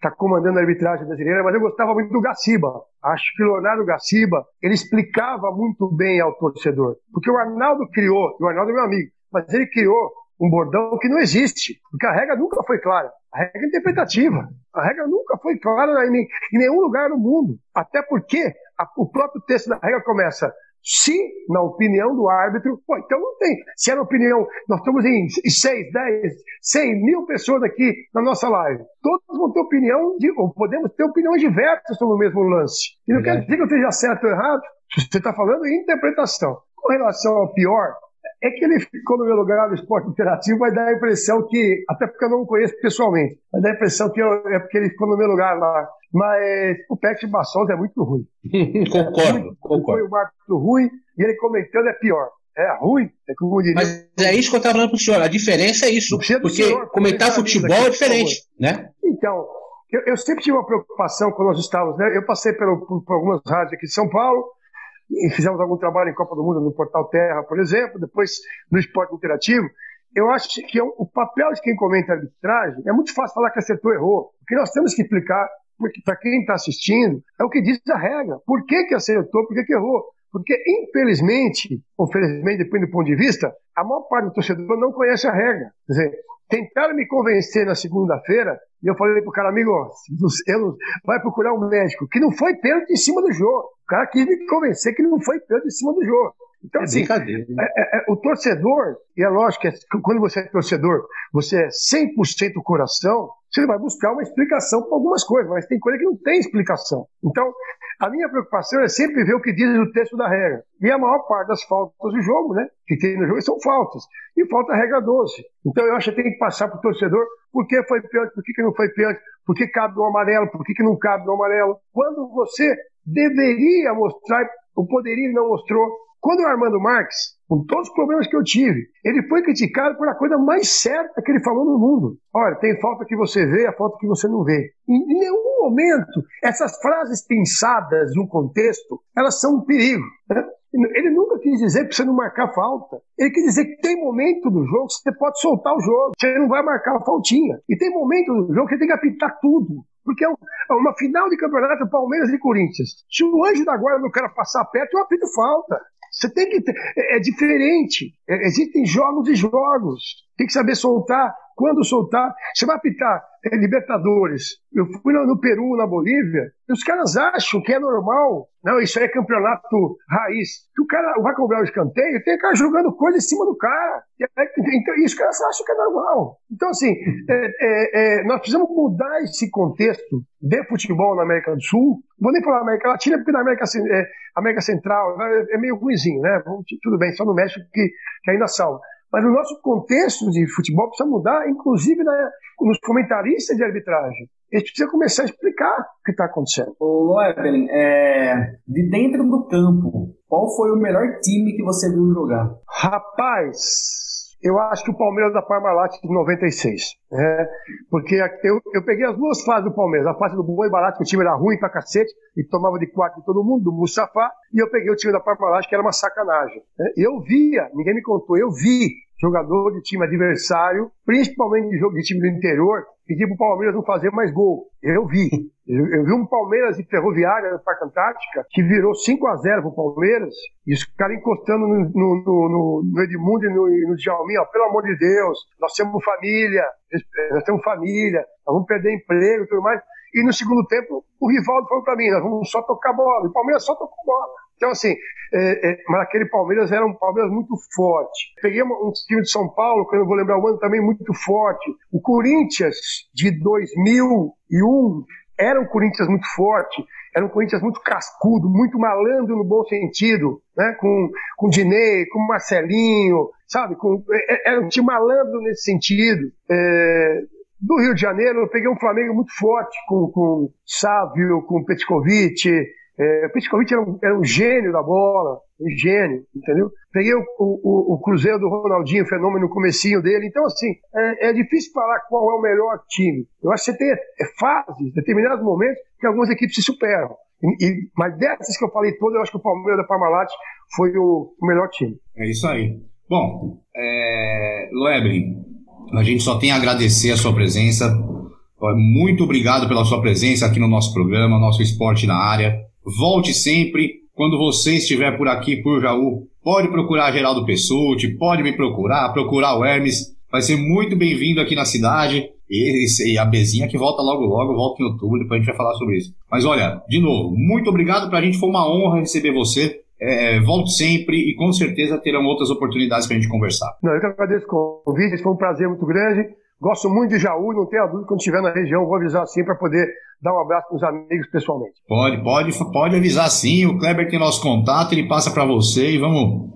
tá comandando a arbitragem brasileira, mas eu gostava muito do Gaciba. Acho que o Leonardo Gaciba, ele explicava muito bem ao torcedor. Porque o Arnaldo criou, o Arnaldo é meu amigo, mas ele criou um bordão que não existe, porque a regra nunca foi clara. A regra é interpretativa. A regra nunca foi clara em, nenhum lugar do mundo. Até porque a, o próprio texto da regra começa Se, na opinião do árbitro, pô, então não tem. Se é na opinião, nós estamos em 6, 10, 100 mil pessoas aqui na nossa live. Todos vão ter opinião, de, ou podemos ter opiniões diversas sobre o mesmo lance. E não é. quer dizer que eu esteja certo ou errado. Você está falando em interpretação. Com relação ao pior, é que ele ficou no meu lugar no esporte interativo, vai dar a impressão que, até porque eu não o conheço pessoalmente, vai dar a impressão que eu, é porque ele ficou no meu lugar lá. Mas o Pet Bassols é muito ruim. concordo, é muito, concordo. Foi um árbitro ruim e ele comentando é pior. É ruim, é como diria. Mas é isso que eu estava falando para o senhor. A diferença é isso. Porque senhor, comentar futebol aqui, é diferente, né? Então, eu, eu, sempre tive uma preocupação quando nós estávamos, né? Eu passei pelo, por, por algumas rádios aqui de São Paulo, e fizemos algum trabalho em Copa do Mundo no Portal Terra, por exemplo, depois no Esporte Interativo. Eu acho que é o papel de quem comenta arbitragem é muito fácil falar que acertou errou. O que nós temos que explicar para quem está assistindo é o que diz a regra. Por que, que acertou, por que, que errou? Porque, infelizmente, ou felizmente, depende do ponto de vista, a maior parte do torcedor não conhece a regra. Quer dizer, tentaram me convencer na segunda-feira e eu falei pro cara, amigo, vai procurar um médico, que não foi pênalti em cima do jogo. Cara quis me convencer que não foi pênalti em cima do jogo. Então, é assim, é, é, é, o torcedor, e é lógico que quando você é torcedor, você é 100% coração, você vai buscar uma explicação para algumas coisas, mas tem coisa que não tem explicação. Então, a minha preocupação é sempre ver o que diz o texto da regra. E a maior parte das faltas do jogo, né, que tem no jogo, são faltas. E falta a regra 12. Então, eu acho que tem que passar para o torcedor por que foi pênalti, por que, que não foi pênalti, por que cabe no amarelo, por que, que não cabe no amarelo. Quando você deveria mostrar, ou poderia e não mostrou, quando o Armando Marques, com todos os problemas que eu tive, ele foi criticado por a coisa mais certa que ele falou no mundo. Olha, tem falta que você vê, a falta que você não vê. Em nenhum momento, essas frases pensadas no contexto, elas são um perigo. Né? Ele nunca quis dizer para você não marcar falta. Ele quis dizer que tem momento do jogo que você pode soltar o jogo, você não vai marcar a faltinha. E tem momento do jogo que você tem que apitar tudo. Porque é, é uma final de campeonato Palmeiras e Corinthians. Se o anjo da guarda não quer passar perto, eu apito falta. Você tem que é, é diferente. É, existem jogos e jogos. Tem que saber soltar, quando soltar. Você vai apitar é, Libertadores. Eu fui no, no, Peru, na Bolívia, e os caras acham que é normal. Não, isso aí é campeonato raiz. Que o cara vai cobrar o escanteio, tem cara jogando coisa em cima do cara. Então, isso os caras acham que é normal. Então, assim, é, é, é, nós precisamos mudar esse contexto de futebol na América do Sul. Vou nem falar América Latina, porque na América, é, América Central é, meio ruimzinho, né? Tudo bem, só no México que, que ainda salva. Mas o nosso contexto de futebol precisa mudar, inclusive né, nos comentaristas de arbitragem. Eles precisam começar a explicar o que está acontecendo. Ô, Evelyn, é, de dentro do campo, qual foi o melhor time que você viu jogar? Rapaz, eu acho que o Palmeiras da Parmalat de 96. Né? Porque eu, eu peguei as duas fases do Palmeiras. A fase do bom e barato, que o time era ruim pra cacete e tomava de quatro de todo mundo, do Mustafa. E eu peguei o time da Parmalat, que era uma sacanagem. Né? Eu via, ninguém me contou, eu vi jogador de time adversário, principalmente de jogo de time do interior, pedir para o Palmeiras não fazer mais gol. Eu vi. Eu, eu vi um Palmeiras e Ferroviária na Parque Antártica que virou 5 a 0 para o Palmeiras e os caras encostando no, no, no, no Edmundo e no, no ó, pelo amor de Deus, nós temos família, nós temos família, nós vamos perder emprego e tudo mais. E no segundo tempo, o Rivaldo falou para mim, nós vamos só tocar bola. E o Palmeiras só tocou bola. Então, assim, é, é, mas aquele Palmeiras era um Palmeiras muito forte. Peguei um time de São Paulo, que eu não vou lembrar o ano, também muito forte. O Corinthians de 2001 era um Corinthians muito forte, era um Corinthians muito cascudo, muito malandro no bom sentido, né? com, com Dinei, com Marcelinho, sabe? Com, é, é, era um time malandro nesse sentido. É, do Rio de Janeiro, eu peguei um Flamengo muito forte, com, com Sávio, com Petkovic, é, Petkovic era um, era um gênio da bola, um gênio, entendeu? Peguei o, o, o Cruzeiro do Ronaldinho, fenômeno no comecinho dele. Então, assim, é, é, difícil falar qual é o melhor time. Eu acho que você tem é, fases, determinados momentos, que algumas equipes se superam. E, e, mas dessas que eu falei todas, eu acho que o Palmeiras da Parmalat foi o, o, melhor time. É isso aí. Bom, é, a gente só tem a agradecer a sua presença. Muito obrigado pela sua presença aqui no nosso programa, nosso esporte na área. Volte sempre. Quando você estiver por aqui, por Jaú, pode procurar Geraldo Pessuti, pode me procurar, procurar o Hermes. Vai ser muito bem-vindo aqui na cidade. E, e, a Bezinha que volta logo logo, volta em outubro, depois a gente vai falar sobre isso. Mas olha, de novo, muito obrigado. Pra gente foi uma honra receber você. É, volte sempre e com certeza terão outras oportunidades para a gente conversar. Não, eu que agradeço o convite, foi um prazer muito grande. Gosto muito de Jaú, não tenha dúvida, quando estiver na região, vou avisar assim para poder dar um abraço para os amigos pessoalmente. Pode, pode, pode avisar sim. O Kleber tem nosso contato, ele passa para você e vamos.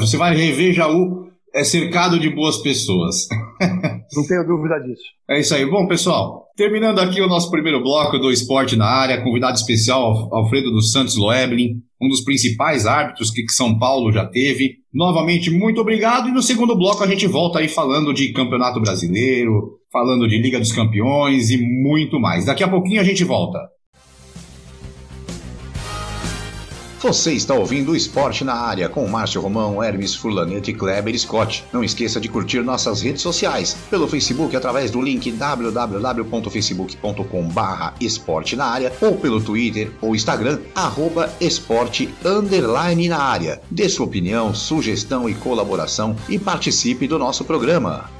Você vai rever Jaú é cercado de boas pessoas. Não tenho dúvida disso. É isso aí. Bom, pessoal, terminando aqui o nosso primeiro bloco do Esporte na Área, convidado especial Alfredo dos Santos Loeblin, um dos principais árbitros que São Paulo já teve. Novamente, muito obrigado. E no segundo bloco a gente volta aí falando de Campeonato Brasileiro, falando de Liga dos Campeões e muito mais. Daqui a pouquinho a gente volta. Você está ouvindo o Esporte na Área com Márcio Romão, Hermes Furlanete e Kleber Scott. Não esqueça de curtir nossas redes sociais pelo Facebook através do link www.facebook.com barra esporte na área ou pelo Twitter ou Instagram arroba esporte underline na área. Dê sua opinião, sugestão e colaboração e participe do nosso programa.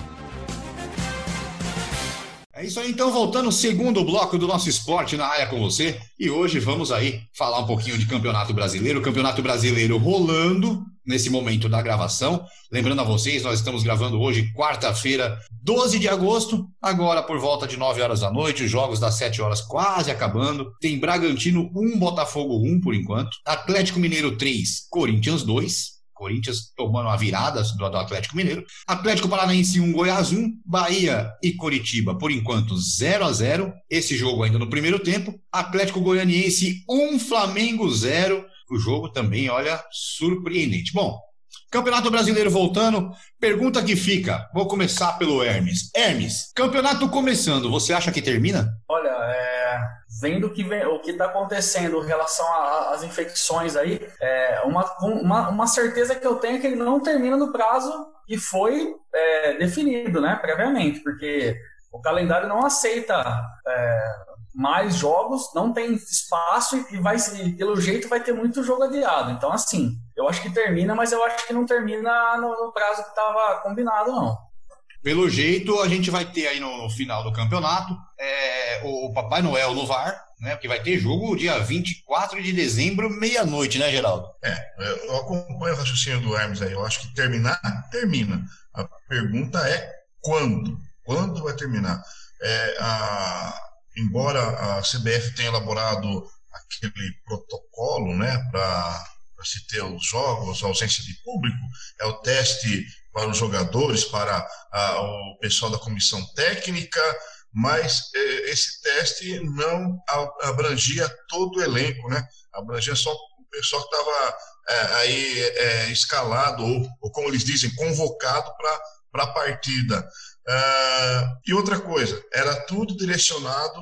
É isso aí, então, voltando ao segundo bloco do nosso esporte na área com você. E hoje vamos aí falar um pouquinho de Campeonato Brasileiro. Campeonato Brasileiro rolando nesse momento da gravação. Lembrando a vocês, nós estamos gravando hoje, quarta-feira, 12 de agosto, agora por volta de 9 horas da noite, os jogos das 7 horas quase acabando. Tem Bragantino 1, Botafogo 1 por enquanto. Atlético Mineiro 3, Corinthians 2. Corinthians tomando a virada do, do Atlético Mineiro. Atlético Paranaense 1, Goiás 1, Bahia e Coritiba, por enquanto 0 a 0 Esse jogo ainda no primeiro tempo. Atlético Goianiense 1, Flamengo 0. O jogo também, olha, surpreendente. Bom, Campeonato Brasileiro voltando, pergunta que fica. Vou começar pelo Hermes. Hermes, campeonato começando, você acha que termina? Olha, é, vendo que vem, o que está acontecendo em relação às infecções aí, é, uma, uma, uma, certeza que eu tenho é que ele não termina no prazo que foi é, definido, né, previamente, porque o calendário não aceita é, mais jogos, não tem espaço e vai, pelo jeito, vai ter muito jogo adiado. Então, assim, eu acho que termina, mas eu acho que não termina no, no prazo que estava combinado, não. Pelo jeito, a gente vai ter aí no, final do campeonato é, o Papai Noel no VAR, né? Porque vai ter jogo dia 24 de dezembro, meia-noite, né, Geraldo? É, eu acompanho o raciocínio do Hermes aí. Eu acho que terminar, termina. A pergunta é quando? Quando vai terminar? É, a, embora a CBF tenha elaborado aquele protocolo, né, para se ter os jogos, a ausência de público, é o teste para os jogadores, para a, o pessoal da comissão técnica, mas é, esse teste não abrangia todo o elenco, né? Abrangia só o pessoal que estava é, aí é, escalado, ou, ou, como eles dizem, convocado para a partida. Uh, e outra coisa, era tudo direcionado,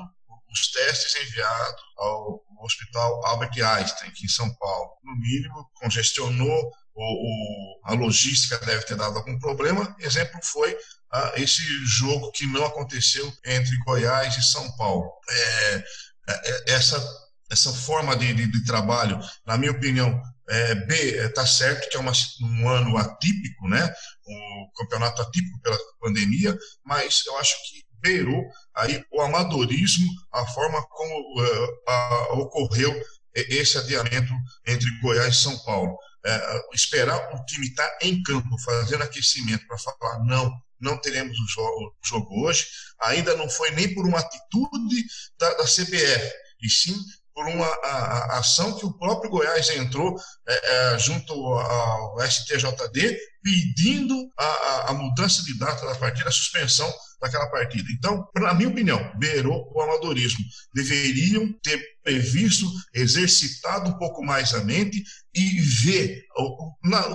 os testes enviados ao Hospital Albert Einstein, aqui em São Paulo. No mínimo, congestionou o, a logística deve ter dado algum problema. Exemplo foi ah, esse jogo que não aconteceu entre Goiás e São Paulo. É, é, é essa, essa forma de, de, de, trabalho, na minha opinião, é, B, está é, certo que é uma, um ano atípico, né? um campeonato atípico pela pandemia, mas eu acho que beirou aí o amadorismo, a forma como uh, uh, ocorreu esse adiamento entre Goiás e São Paulo. É, esperar o time estar tá em campo, fazendo aquecimento para falar não, não teremos o jogo, o jogo, hoje, ainda não foi nem por uma atitude da, da CBF, e sim por uma a, a ação que o próprio Goiás entrou é, é, junto ao STJD, pedindo a, a, mudança de data da partida, a suspensão daquela partida. Então, na minha opinião, beirou o amadorismo. Deveriam ter previsto, exercitado um pouco mais a mente e ver.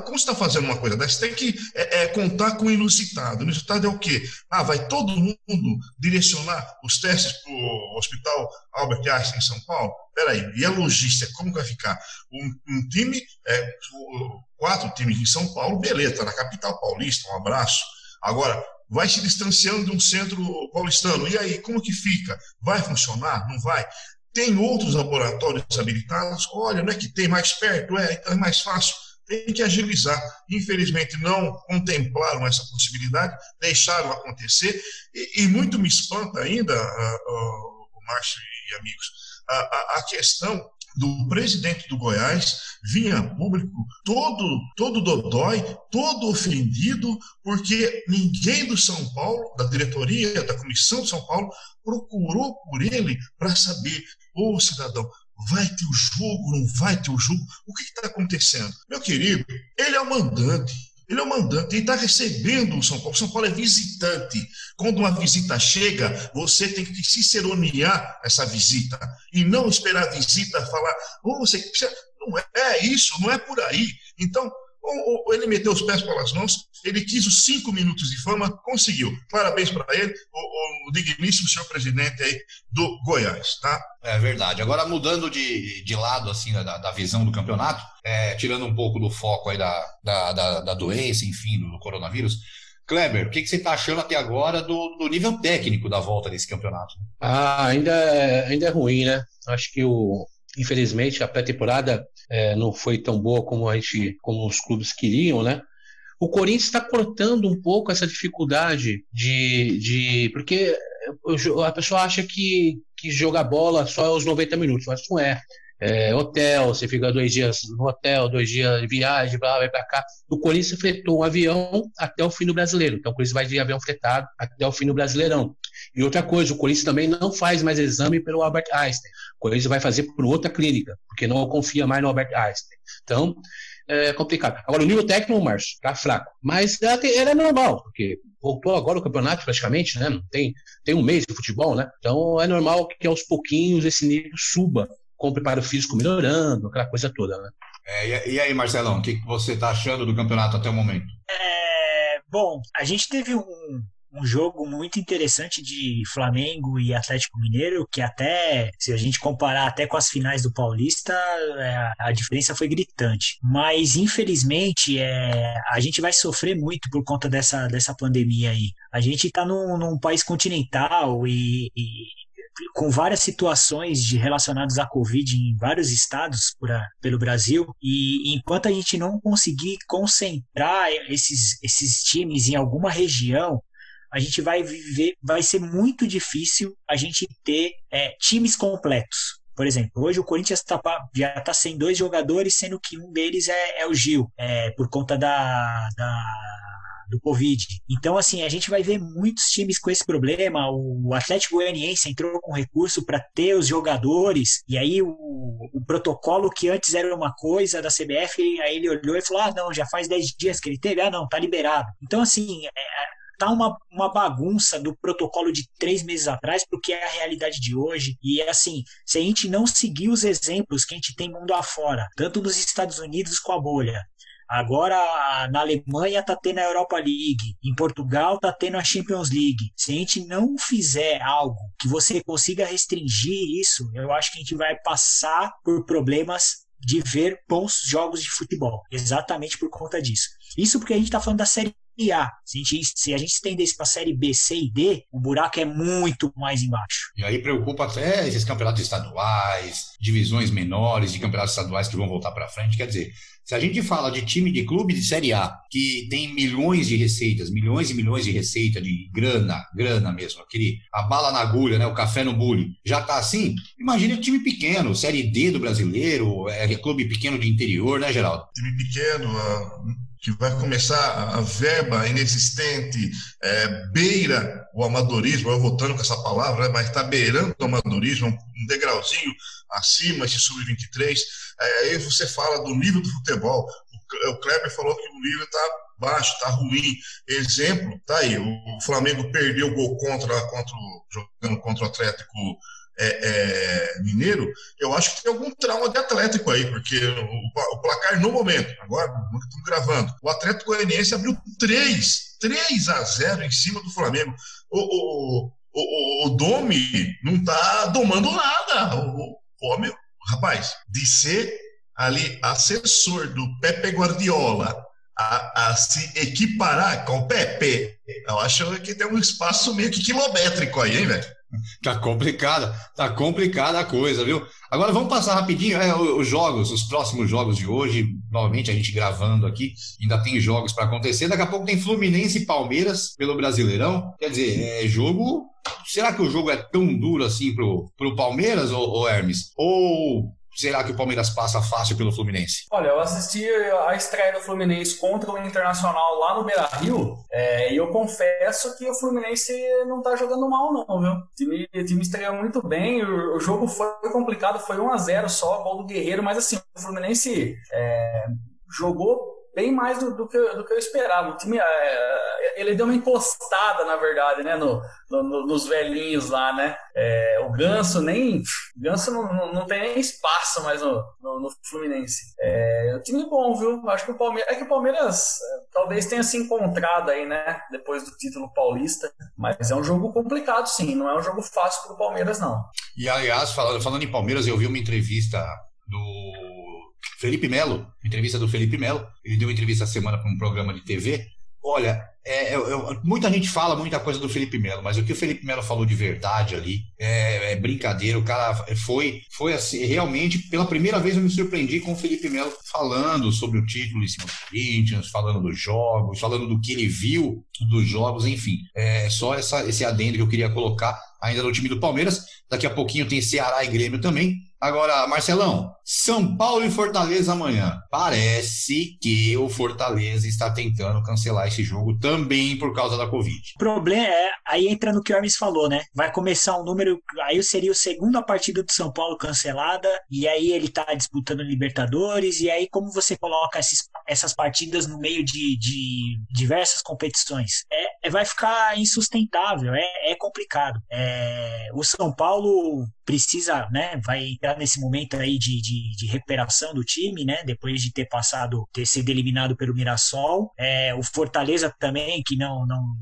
Como está fazendo uma coisa dessa, tem que é, é, contar com o inusitado. O inusitado é o quê? Ah, vai todo mundo direcionar os testes para o Hospital Albert Einstein em São Paulo? Peraí, e a logística, como vai ficar? Um, um time, é, quatro times em São Paulo, beleza, na capital paulista, um abraço. Agora, vai se distanciando de um centro paulistano. E aí, como que fica? Vai funcionar? Não vai? Tem outros laboratórios habilitados? Olha, não é que tem mais perto? É, então é mais fácil. Tem que agilizar. Infelizmente, não contemplaram essa possibilidade, deixaram acontecer. E, e muito me espanta ainda, uh, uh, Márcio e amigos, a, a, a questão do presidente do Goiás vinha público todo, todo dodói, todo ofendido, porque ninguém do São Paulo, da diretoria, da comissão de São Paulo, procurou por ele para saber, ô cidadão, vai ter o jogo, não vai ter o jogo? O que está acontecendo? Meu querido, ele é o mandante. Ele é o mandante, ele está recebendo o São Paulo. São Paulo é visitante. Quando uma visita chega, você tem que ciceronear essa visita e não esperar a visita falar, oh, você não é isso, não é por aí. Então, ele meteu os pés pelas mãos, ele quis os cinco minutos de fama, conseguiu. Parabéns para ele, o, o, digníssimo senhor presidente aí do Goiás, tá? É verdade. Agora, mudando de, de lado, assim, da, da visão do campeonato, é, tirando um pouco do foco aí da, da, da, da doença, enfim, do, do coronavírus, Kleber, o que, que você está achando até agora do, do, nível técnico da volta desse campeonato? Ah, ainda, é, ainda é ruim, né? Acho que o, infelizmente a pré-temporada é, não foi tão boa como a gente, como os clubes queriam, né? O Corinthians está cortando um pouco essa dificuldade de, de porque a pessoa acha que, que jogar bola só aos 90 minutos, mas não é. é. hotel, você fica dois dias no hotel, dois dias de viagem, blá, vai para cá. O Corinthians fretou um avião até o fim do brasileiro. Então o Corinthians vai de avião fretado até o fim do brasileirão. E outra coisa, o Corinthians também não faz mais exame pelo Albert Einstein. O Corinthians vai fazer por outra clínica, porque não confia mais no Albert Einstein. Então, é complicado. Agora, o nível técnico, Márcio, tá fraco. Mas era é normal, porque voltou agora o campeonato praticamente, né? Não tem, tem um mês de futebol, né? Então é normal que aos pouquinhos esse nível suba, com o preparo físico melhorando, aquela coisa toda, né? É, e aí, Marcelão, o que você está achando do campeonato até o momento? É, bom, a gente teve um, um jogo muito interessante de Flamengo e Atlético Mineiro, que até, se a gente comparar até com as finais do Paulista, é, a diferença foi gritante. Mas, infelizmente, é, a gente vai sofrer muito por conta dessa, dessa pandemia aí. A gente está num, num, país continental e, e com várias situações de, relacionadas à Covid em vários estados por a, pelo Brasil, e enquanto a gente não conseguir concentrar esses, esses times em alguma região, a gente vai viver, vai ser muito difícil a gente ter é, times completos. Por exemplo, hoje o Corinthians tá, já está sem dois jogadores, sendo que um deles é, é o Gil, é, por conta da, da do Covid. Então, assim, a gente vai ver muitos times com esse problema. O Atlético Goianiense entrou com recurso para ter os jogadores, e aí o, o, protocolo que antes era uma coisa da CBF, aí ele olhou e falou: ah, não, já faz 10 dias que ele teve, ah, não, tá liberado. Então, assim, é, tá uma, uma bagunça do protocolo de três meses atrás porque é a realidade de hoje. E assim, se a gente não seguir os exemplos que a gente tem mundo afora, tanto nos Estados Unidos com a bolha, Agora na Alemanha tá tendo a Europa League, em Portugal tá tendo a Champions League. Se a gente não fizer algo que você consiga restringir isso, eu acho que a gente vai passar por problemas de ver bons jogos de futebol, exatamente por conta disso. Isso porque a gente está falando da Série a. Se a gente, se a gente estender isso para a série B, C e D, o buraco é muito mais embaixo. E aí preocupa até esses campeonatos estaduais, divisões menores de campeonatos estaduais que vão voltar para frente. Quer dizer, se a gente fala de time de clube de Série A, que tem milhões de receitas, milhões e milhões de receita de grana, grana mesmo, aquele, a bala na agulha, né, o café no bule, já tá assim, imagine um time pequeno, Série D do brasileiro, é, é clube pequeno de interior, né, Geraldo? Time pequeno, uh que vai começar a verba inexistente, é, beira o amadorismo, eu voltando com essa palavra, mas está beirando o amadorismo, um degrauzinho acima esse sub-23. É, aí você fala do nível do futebol. O, o Kleber falou que o nível está baixo, está ruim. Exemplo, tá aí. O Flamengo perdeu o gol contra, contra jogando contra o Atlético é, é, Mineiro, eu acho que tem algum trauma de Atlético aí, porque o, o placar no momento, agora estamos gravando, o Atlético Goianiense abriu 3, 3 a 0 em cima do Flamengo. O, o, o, o Domi não está domando nada. O, o, meu, rapaz, de ser ali assessor do Pepe Guardiola a, a, se equiparar com o Pepe, eu acho que tem um espaço meio que quilométrico aí, hein, velho? Tá complicada, tá complicada a coisa, viu? Agora vamos passar rapidinho é, os jogos, os próximos jogos de hoje. Novamente a gente gravando aqui, ainda tem jogos para acontecer. Daqui a pouco tem Fluminense e Palmeiras pelo Brasileirão. Quer dizer, é jogo. Será que o jogo é tão duro assim pro, pro Palmeiras, ou, Hermes? Ou será que o Palmeiras passa fácil pelo Fluminense? Olha, eu assisti a estreia do Fluminense contra o Internacional lá no Beira-Rio é, e eu confesso que o Fluminense não tá jogando mal não, viu? O time, o time estreou muito bem, o, o, jogo foi complicado, foi 1 a 0 só, gol do Guerreiro, mas assim, o Fluminense é, jogou bem mais do, do, que, do que eu esperava. O time, é, ele deu uma encostada, na verdade, né, no, no nos velhinhos lá, né? É, o Ganso nem. Ganso não, não, tem nem espaço mais no, no, no Fluminense. É, o time é bom, viu? Acho que o Palmeiras. É que o Palmeiras é, talvez tenha se encontrado aí, né? Depois do título paulista. Mas é um jogo complicado, sim. Não é um jogo fácil para o Palmeiras, não. E aliás, falando, falando em Palmeiras, eu vi uma entrevista do Felipe Melo, entrevista do Felipe Melo, ele deu uma entrevista semana para um programa de TV. Olha, é, é, é, muita gente fala muita coisa do Felipe Melo, mas o que o Felipe Melo falou de verdade ali é, é, brincadeira. O cara foi, foi assim, realmente, pela primeira vez eu me surpreendi com o Felipe Melo falando sobre o título em cima do Corinthians, falando dos jogos, falando do que ele viu dos jogos, enfim. É só essa, esse adendo que eu queria colocar ainda no time do Palmeiras. Daqui a pouquinho tem Ceará e Grêmio também. Agora, Marcelão, São Paulo e Fortaleza amanhã. Parece que o Fortaleza está tentando cancelar esse jogo também por causa da Covid. O problema é, aí entra no que o Hermes falou, né? Vai começar um número, aí seria a segunda partida do São Paulo cancelada, e aí ele tá disputando Libertadores, e aí como você coloca esses, essas partidas no meio de, de diversas competições? É, é, vai ficar insustentável, é, é complicado. É, o São Paulo precisa, né, vai entrar nesse momento aí de, de, de, recuperação do time, né, depois de ter passado, ter sido eliminado pelo Mirassol. É, o Fortaleza também, que não, não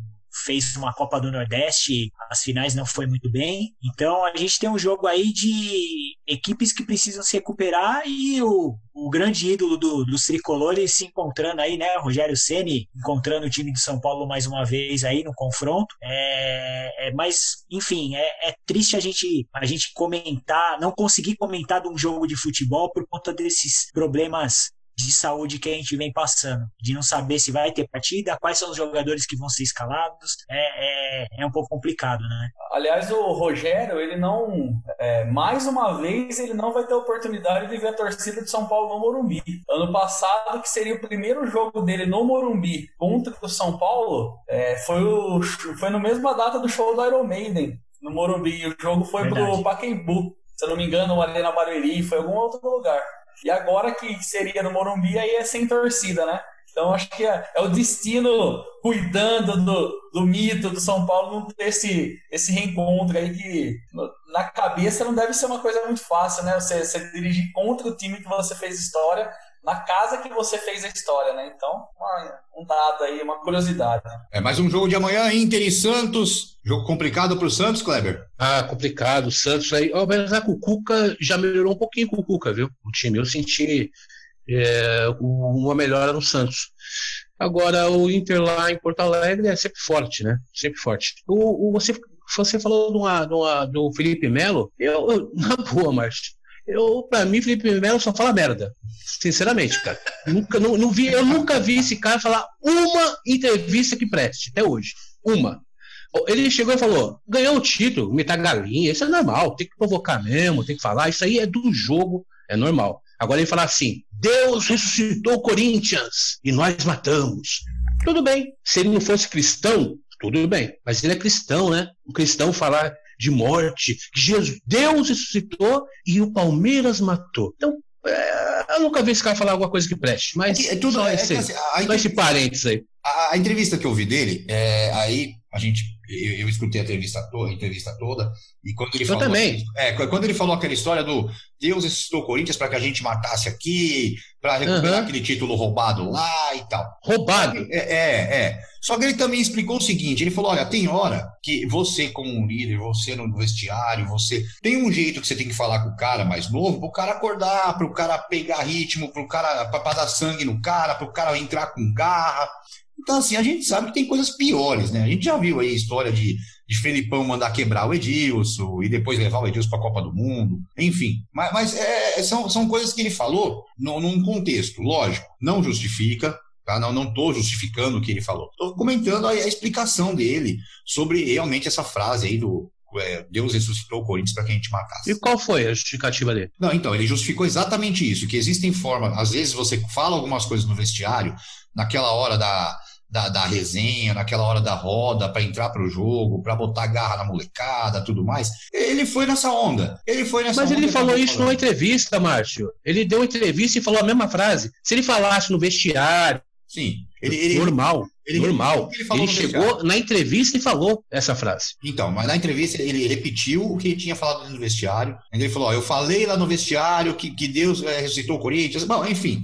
fez uma Copa do Nordeste, as finais não foi muito bem. Então a gente tem um jogo aí de equipes que precisam se recuperar e o, o grande ídolo do, dos tricolores se encontrando aí, né? Rogério Ceni encontrando o time de São Paulo mais uma vez aí no confronto. É, é mas, enfim, é, é, triste a gente, a gente comentar, não conseguir comentar de um jogo de futebol por conta desses problemas de saúde que a gente vem passando, de não saber se vai ter partida, quais são os jogadores que vão ser escalados, é, é, é um pouco complicado, né? Aliás, o Rogério, ele não, é, mais uma vez, ele não vai ter oportunidade de ver a torcida de São Paulo no Morumbi. Ano passado, que seria o primeiro jogo dele no Morumbi contra o São Paulo, é, foi, o, foi no mesma data do show do Iron Maiden, no Morumbi. O jogo foi Verdade. pro Pacaembu, se eu não me engano, ali na Barueri, foi em algum outro lugar. E agora que seria no Morumbi, aí é sem torcida, né? Então acho que é, é o destino cuidando do, do mito do São Paulo não ter esse, esse reencontro aí que na cabeça não deve ser uma coisa muito fácil, né? Você, você dirigir contra o time que você fez história na casa que você fez a história, né? Então, uma, um dado aí, uma curiosidade. É mais um jogo de amanhã, Inter e Santos. Jogo complicado para o Santos, Kleber? Ah, complicado. O Santos aí. Ó, mas a Cucuca já melhorou um pouquinho com o Cuca, viu? O time. Eu senti é, uma melhora no Santos. Agora, o Inter lá em Porto Alegre é sempre forte, né? Sempre forte. O, o você, você falou de uma, de uma, do Felipe Melo. Eu, eu, na boa, Márcio eu, pra mim, Felipe Melo só fala merda. Sinceramente, cara. nunca, não, não vi, eu nunca vi esse cara falar uma entrevista que preste, até hoje. Uma. Ele chegou e falou: ganhou o título, meter galinha, isso é normal, tem que provocar mesmo, tem que falar, isso aí é do jogo, é normal. Agora ele fala assim: Deus ressuscitou o Corinthians e nós matamos. Tudo bem. Se ele não fosse cristão, tudo bem. Mas ele é cristão, né? O cristão falar de morte, que Jesus, Deus ressuscitou e o Palmeiras matou. Então, é, eu nunca vi esse cara falar alguma coisa que preste, mas é, é tudo só, é esse, assim, só esse parênteses aí. A, a, entrevista que eu vi dele, é, aí a gente, eu, eu escutei a entrevista, toda, a entrevista toda, e quando ele eu falou, também. É, quando ele falou aquela história do Deus ressuscitou o Corinthians para que a gente matasse aqui, para recuperar uhum. aquele título roubado lá e tal. Roubado? É, é, é. Só que ele também explicou o seguinte: ele falou, olha, tem hora que você, como um líder, você no vestiário, você tem um jeito que você tem que falar com o cara mais novo, para o cara acordar, para o cara pegar ritmo, para o cara para dar sangue no cara, para o cara entrar com garra. Então, assim, a gente sabe que tem coisas piores, né? A gente já viu aí a história de, de Felipão mandar quebrar o Edilson e depois levar o Edilson para a Copa do Mundo, enfim. Mas, mas é, são, são coisas que ele falou no, num contexto, lógico, não justifica, Tá? Não estou justificando o que ele falou. Estou comentando a, a, explicação dele sobre realmente essa frase aí do é, Deus ressuscitou o Corinthians para que a gente matasse. E qual foi a justificativa dele? Não, então, ele justificou exatamente isso, que existem formas, às vezes você fala algumas coisas no vestiário, naquela hora da, da, da resenha, naquela hora da roda, para entrar para o jogo, para botar garra na molecada, tudo mais. Ele foi nessa onda. Ele foi nessa Mas onda. ele falou isso falando. numa entrevista, Márcio. Ele deu entrevista e falou a mesma frase. Se ele falasse no vestiário, Sim. Ele, ele, normal, ele- normal. ele Ele, chegou na entrevista e falou essa frase. Então, mas na entrevista ele repetiu o que ele tinha falado no vestiário. Ele falou: ó, eu falei lá no vestiário que, que Deus é, ressuscitou o Corinthians. Bom, enfim.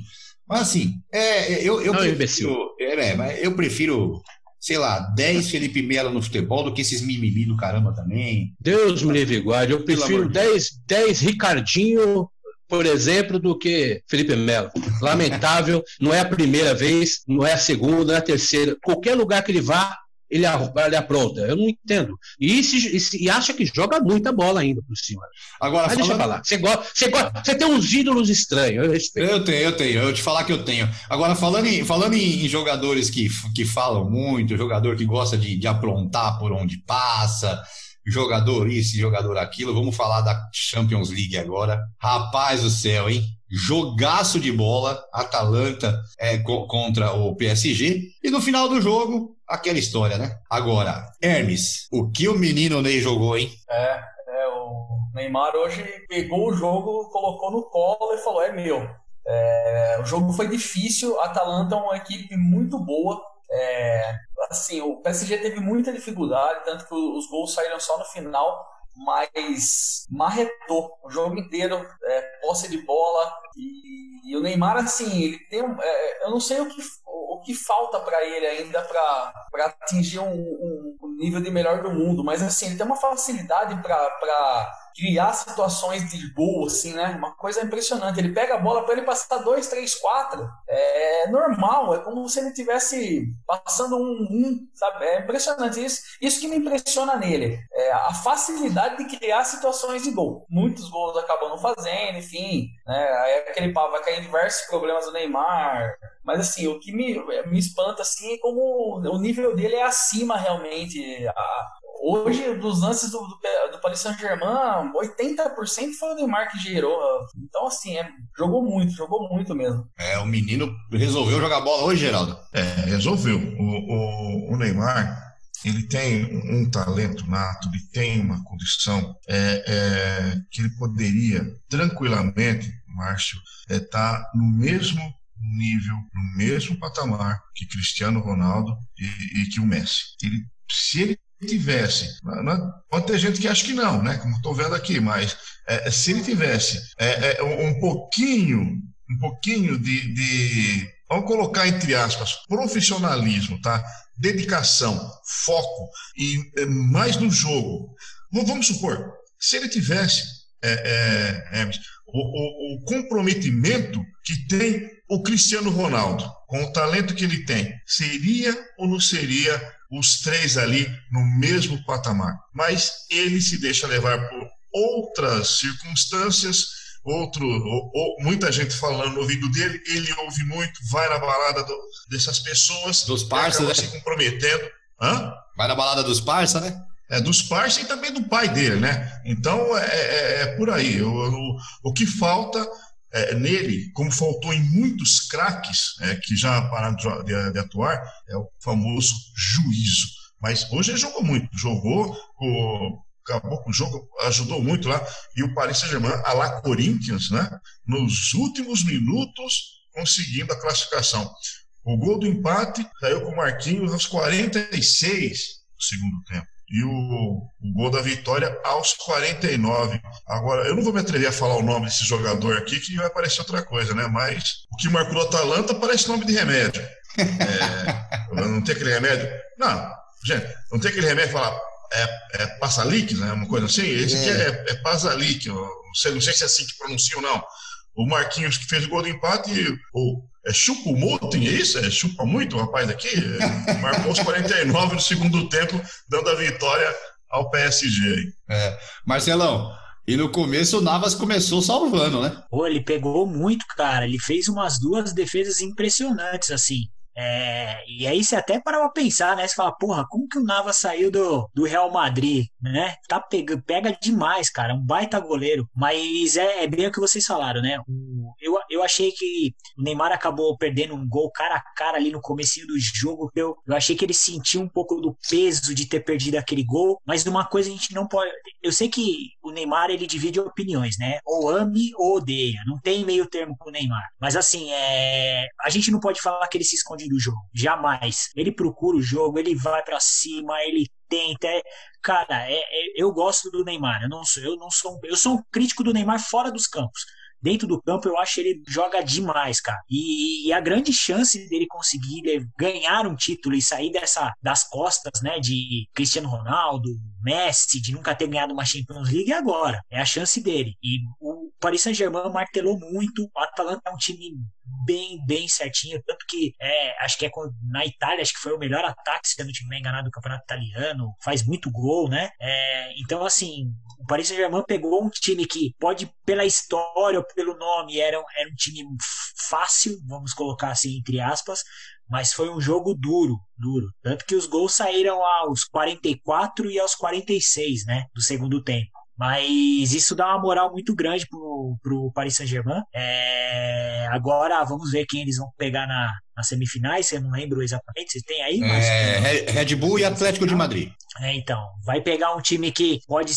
Mas assim, é, é, eu, eu Não, prefiro. É, mas eu prefiro, sei lá, 10 Felipe Melo no futebol do que esses mimimi do caramba também. Deus me livre guarde. Eu prefiro amor de 10, 10 Ricardinho, por exemplo, do que Felipe Melo. Lamentável, não é a primeira vez, não é a segunda, não é a terceira. Qualquer lugar que ele vá, ele, ele apronta. Eu não entendo. E, se- e se- e acha que joga muita bola ainda por cima. Agora, Mas deixa eu falando- falar. Você, gosta, você, gosta, você tem uns ídolos estranhos, eu respeito. Eu tenho, eu tenho. Eu te falar que eu tenho. Agora, falando em, falando em, em jogadores que, que falam muito, jogador que gosta de, de aprontar por onde passa, jogador isso, jogador aquilo, vamos falar da Champions League agora. Rapaz do céu, hein? Jogaço de bola, Atalanta é, co- contra o PSG. E no final do jogo, aquela história, né? Agora, Hermes, o que o menino Ney jogou, hein? É, o Neymar hoje pegou o jogo, colocou no colo e falou: é meu. É, o jogo foi difícil, Atalanta é uma equipe muito boa. É, assim, o PSG teve muita dificuldade, tanto que os gols saíram só no final, mas marretou o jogo inteiro, é, posse de bola. E, e o Neymar, assim, ele tem um, é, eu não sei o que, o que falta para ele ainda para atingir um, um, um nível de melhor do mundo, mas assim, ele tem uma facilidade para criar situações de gol, assim, né? Uma coisa impressionante. Ele pega a bola para ele passar dois, três, quatro. É normal, é como se ele tivesse passando um, um sabe? É impressionante isso. Isso que me impressiona nele, é a facilidade de criar situações de gol. Muitos gols acabam não fazendo, enfim, né? Aí aquele vai cair em diversos problemas do Neymar. Mas assim, o que me, me espanta assim é como o nível dele é acima realmente. A, Hoje, dos lances do, do, do Paris Saint-Germain, 80% foi o Neymar que gerou. Então, assim, é, jogou muito, jogou muito mesmo. É, o menino resolveu jogar bola hoje, Geraldo. É, resolveu. O, o, o Neymar, ele tem um talento nato, ele tem uma condição é, é, que ele poderia tranquilamente, Márcio, estar é, tá no mesmo nível, no mesmo patamar que Cristiano Ronaldo e, e que o Messi. Ele, se ele tivesse, pode ter gente que acha que não, né? Como estou vendo aqui, mas é, se ele tivesse é, é, um pouquinho, um pouquinho de, de, vamos colocar entre aspas, profissionalismo, tá? Dedicação, foco e é, mais no jogo. Vamos supor, se ele tivesse é, o, o, o comprometimento que tem o Cristiano Ronaldo, com o talento que ele tem, seria ou não seria os três ali no mesmo patamar. Mas ele se deixa levar por outras circunstâncias, outro, ou, ou, muita gente falando no ouvido dele, ele ouve muito, vai na balada do, dessas pessoas, dos parceiros, né? se comprometendo. Hã? Vai na balada dos parça, né? É, dos pais e também do pai dele, né? Então é, é, é por aí. O, o, o que falta é, nele, como faltou em muitos craques é, que já pararam de, de, atuar, é o famoso juízo. Mas hoje ele jogou muito, jogou, o, acabou com o jogo, ajudou muito lá. E o Paris Saint-Germain, a lá Corinthians, né? Nos últimos minutos, conseguindo a classificação. O gol do empate saiu com o Marquinhos aos 46 do segundo tempo e o, o, gol da vitória aos 49. Agora, eu não vou me atrever a falar o nome desse jogador aqui, que vai parecer outra coisa, né? Mas o que marcou o Atalanta parece nome de remédio. É, não tem aquele remédio. Não, gente, não tem aquele remédio que fala é, é Passalic, né? Uma coisa assim. Esse aqui é, é Pasalic. Não sei, não sei se é assim que pronuncia ou não. O Marquinhos que fez o gol do empate, é chupa Moten, é isso? É chupa muito o rapaz aqui? Marcou os 49 no segundo tempo, dando a vitória ao PSG. É. Marcelão, e no começo o Navas começou salvando, né? Pô, ele pegou muito, cara. Ele fez umas duas defesas impressionantes, assim. É, e aí você até para pra pensar, né? Você fala, porra, como que o Navas saiu do, do Real Madrid, né? Tá pega, pega demais, cara, um baita goleiro. Mas é, é bem o que vocês falaram, né? O, eu, eu achei que o Neymar acabou perdendo um gol cara a cara ali no comecinho do jogo. Eu, eu achei que ele sentiu um pouco do peso de ter perdido aquele gol, mas uma coisa a gente não pode. Eu sei que o Neymar ele divide opiniões, né? Ou ame ou odeia. Não tem meio termo com o Neymar. Mas assim, é... a gente não pode falar que ele se esconde do jogo. Jamais. Ele procura o jogo, ele vai para cima, ele tenta. É... Cara, é, é... eu gosto do Neymar. Eu não sou, eu não sou, eu sou um crítico do Neymar fora dos campos dentro do campo, eu acho ele joga demais, cara. E, e, a grande chance dele conseguir ganhar um título e sair dessa das costas, né, de Cristiano Ronaldo, Messi, de nunca ter ganhado uma Champions League é agora. É a chance dele. E o Paris Saint-Germain martelou muito. O Atalanta é um time bem, bem certinho. Tanto que é, acho que é na Itália, acho que foi o melhor ataque, se eu não estiver enganado, do campeonato italiano. Faz muito gol, né? É, então, assim, o Paris Saint-Germain pegou um time que pode, pela história pelo nome, era, era um time fácil, vamos colocar assim, entre aspas, mas foi um jogo duro, duro. Tanto que os gols saíram aos 44 e aos 46, né, do segundo tempo. Mas isso dá uma moral muito grande pro, pro Paris Saint-Germain. É, agora vamos ver quem eles vão pegar na, nas semifinais. Eu não lembro exatamente. Você tem aí? Mas... É, Red Bull e Atlético de Madrid. É, então, vai pegar um time que pode,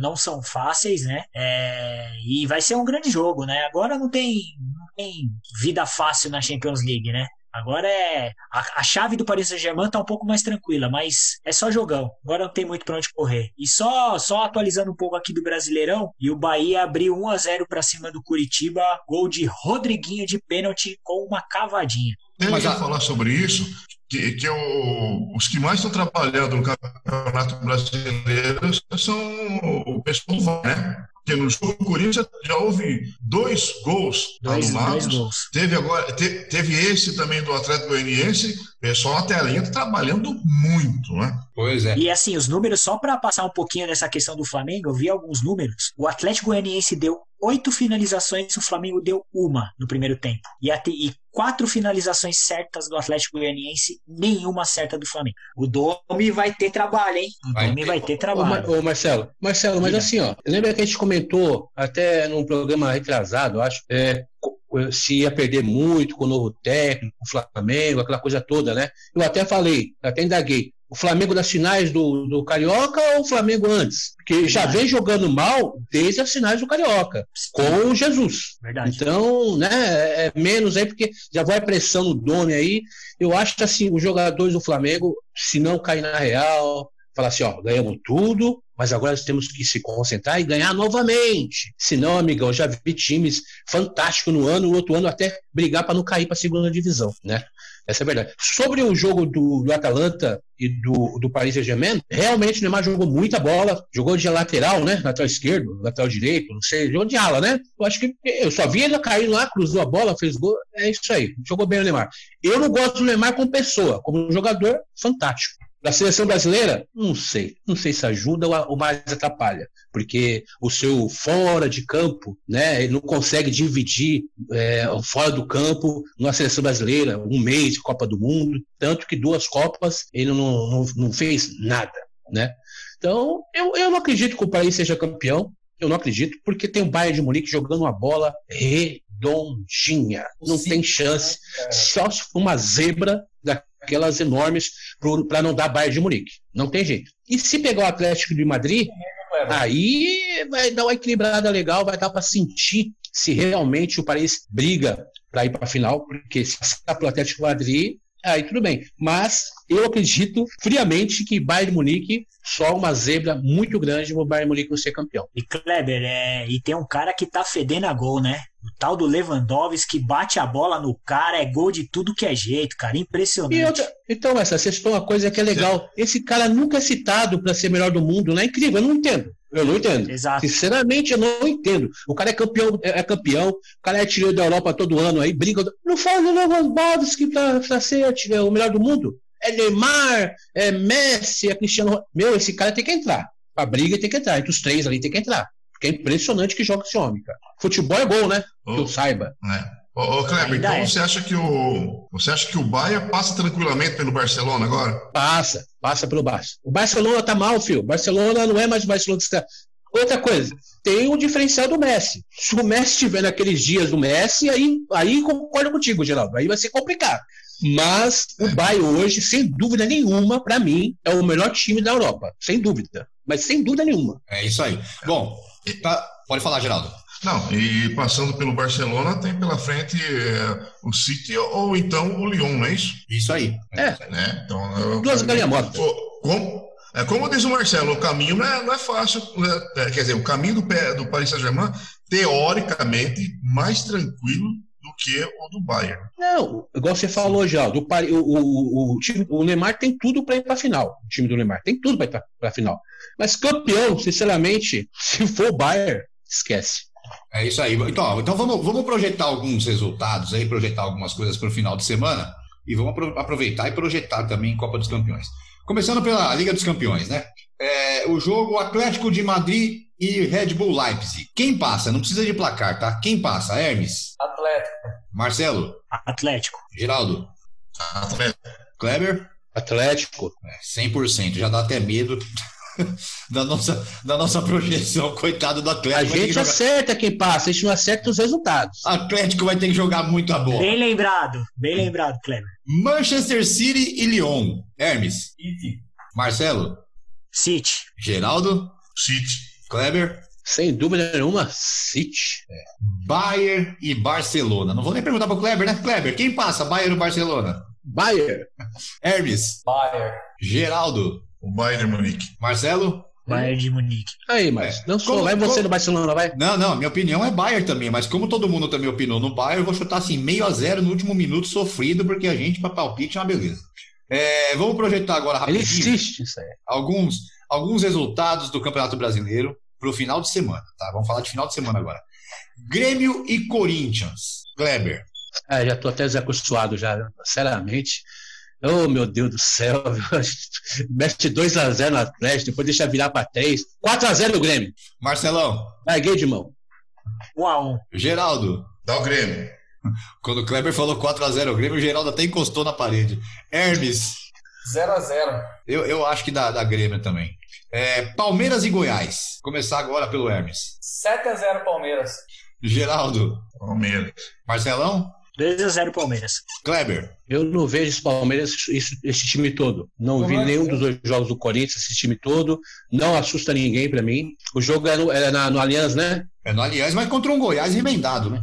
não são fáceis, né? É, e vai ser um grande jogo, né? Agora não tem, não tem vida fácil na Champions League, né? Agora é. A, a chave do Paris Saint-Germain tá um pouco mais tranquila, mas é só jogão. Agora não tem muito pra onde correr. E só, só atualizando um pouco aqui do Brasileirão, e o Bahia abriu 1 a 0 para cima do Curitiba, gol de Rodriguinho de pênalti com uma cavadinha. Eu mas a... falar sobre isso, que, que o, os que mais estão trabalhando no Campeonato Brasileiro são o pessoal, né? Porque no jogo do Corinthians já houve dois gols dois, anulados. Dois gols. Teve, agora, te, teve esse também do Atlético Goianiense. Pessoal na telinha tá trabalhando muito, né? Pois é. E assim, os números, só para passar um pouquinho nessa questão do Flamengo, eu vi alguns números. O Atlético Goianiense deu oito finalizações, o Flamengo deu uma no primeiro tempo. E, até, e quatro finalizações certas do Atlético Goianiense, nenhuma certa do Flamengo. O Domi vai ter trabalho, hein? O vai Domi ter. vai ter trabalho. Ô, ô, Marcelo, Marcelo, mas assim, ó, lembra que a gente comentou até num programa retrasado, acho, é, se ia perder muito com o novo técnico, o Flamengo, aquela coisa toda, né? Eu até falei, até indaguei o Flamengo das finais do, do Carioca ou o Flamengo antes? Porque já vem jogando mal desde as finais do Carioca, com o Jesus. Verdade. Então, né, é menos aí, porque já vai pressão no Dome aí. Eu acho que assim, os jogadores do Flamengo, se não cair na real, falar assim, ó, ganhamos tudo, mas agora nós temos que se concentrar e ganhar novamente. Senão, amigão, já vi times fantásticos no ano, no outro ano até brigar para não cair para a segunda divisão, né? Essa é a verdade. Sobre o jogo do, do Atalanta e do, do Paris Saint-Germain, realmente o Neymar jogou muita bola, jogou de lateral, né? Lateral esquerdo, lateral direito, não sei, jogou de ala, né? Eu acho que eu só vi ele cair lá, cruzou a bola, fez gol, é isso aí, jogou bem o Neymar. Eu não gosto do Neymar como pessoa, como jogador, fantástico. Da seleção brasileira? Não sei. Não sei se ajuda ou mais atrapalha. Porque o seu fora de campo, né, ele não consegue dividir é, fora do campo na seleção brasileira, um mês de Copa do Mundo. Tanto que duas Copas ele não, não, não fez nada. Né? Então, eu, eu não acredito que o país seja campeão. Eu não acredito, porque tem o Bayern de Munique jogando uma bola redondinha. Não Sim, tem chance. Né, Só se for uma zebra aquelas enormes para não dar Bayern de Munique. Não tem jeito. E se pegar o Atlético de Madrid, aí vai dar uma equilibrada legal, vai dar para sentir se realmente o Paris briga para ir para a final, porque se passar para o Atlético de Madrid, aí tudo bem. Mas eu acredito friamente que Bayern de Munique só uma zebra muito grande para o Bayern de Munique ser campeão. E Kleber, é... e tem um cara que tá fedendo a gol, né? O tal do Lewandowski que bate a bola no cara, é gol de tudo que é jeito, cara. Impressionante. Outra... então, essa, você citou uma coisa que é legal. Esse cara nunca é citado para ser melhor do mundo, não é incrível? Eu não entendo. Eu não entendo. Exato. Sinceramente, eu não entendo. O cara é campeão, é, é campeão, o cara é tirado da Europa todo ano aí, briga. Não fala do Lewandowski para ser o melhor do mundo. É Neymar, é Messi, é Cristiano. Meu, esse cara tem que entrar. A briga tem que entrar. Entre os três ali tem que entrar. Porque é impressionante que joga esse homem, cara. Futebol é gol, né? Oh, que eu saiba. É. Ô, ô Kleber, então é. você acha que o você acha que o Bayern passa tranquilamente pelo Barcelona agora? Passa, passa pelo Barça. O Barcelona tá mal, filho. O Barcelona não é mais o Barcelona que está. Outra coisa, tem o diferencial do Messi. Se o Messi estiver naqueles dias do Messi, aí, aí concordo contigo, Geraldo. Aí vai ser complicado. Mas o Bayern hoje, sem dúvida nenhuma, para mim, é o melhor time da Europa. Sem dúvida. Mas sem dúvida nenhuma. É isso aí. Bom, tá- pode falar, Geraldo. Não, e passando pelo Barcelona tem pela frente é, o City ou então o Lyon, não é isso? Isso aí. É. Né? Então, Duas galinhas mortas. Como, é, como diz o Marcelo, o caminho não é, não é fácil. né? É, quer dizer, o caminho do, do Paris Saint-Germain, teoricamente, mais tranquilo do que o do Bayern. Não, igual você falou, Geraldo, o, Pari- o, o, o, time- o Neymar tem tudo para ir para a final. O time do Neymar tem tudo para ir para a final. Mas campeão, sinceramente, se for o Bayern, esquece. É isso aí. Então, então vamos, vamos projetar alguns resultados aí, projetar algumas coisas para o final de semana e vamos apro- aproveitar e projetar também Copa dos Campeões. Começando pela Liga dos Campeões, né? É, o jogo Atlético de Madrid e Red Bull Leipzig. Quem passa? Não precisa de placar, tá? Quem passa? Hermes, Atlético. Marcelo, Atlético. Geraldo, Atlético. Kleber? Atlético. É, 100%. Já dá até medo da nossa, da nossa projeção. Coitado do A Atlético. que gente jogar- acerta quem passa, a gente não acerta os resultados. Atlético vai ter que jogar muito a bola. Bem lembrado, bem lembrado, Kleber. Manchester City e Lyon. Hermes, City. Marcelo, City. Geraldo, City. Kleber, Sem dúvida nenhuma, City. Bayern e Barcelona. Não vou nem perguntar pro Kleber, né? Kleber, quem passa? Bayern ou Barcelona? Bayern. Hermes, Bayern. Geraldo, O Bayern de Munique. Marcelo? Bayern de Munique. Aí, mas É. não sou. Como- vai você como- no Barcelona, vai. Não, não, minha opinião é Bayern também, mas como todo mundo também opinou no Bayern, eu vou chutar assim, meio a zero no último minuto sofrido, porque a gente, pra palpite, é uma beleza. É, vamos projetar agora Ele rapidinho. insiste nisso aí. alguns, alguns resultados do Campeonato Brasileiro para o final de semana, tá? Vamos falar de final de semana agora. Grêmio e Corinthians. Kleber. Ah, já tô até desacostumado já, sinceramente. Oh, meu Deus do céu. Mete 2x0 no Atlético, depois deixa virar pra 3. 4x0 o Grêmio. Marcelão. Larguei de mão. 1 a 1 Geraldo. Dá o Grêmio. Quando o Kleber falou 4x0 o Grêmio, o Geraldo até encostou na parede. Hermes. 0x0. Eu, eu acho que dá, dá Grêmio também. É, Palmeiras e Goiás. Começar agora pelo Hermes. 7x0 Palmeiras. Geraldo. Palmeiras. Marcelão. 2 a 0 Palmeiras. Kleber. Eu não vejo esse Palmeiras, esse, esse time todo. Não vi Uhum. nenhum dos dois jogos do Corinthians, esse time todo. Não assusta ninguém pra mim. O jogo era no, era na- no Allianz, né? É no Aliás, mas contra um Goiás remendado, né?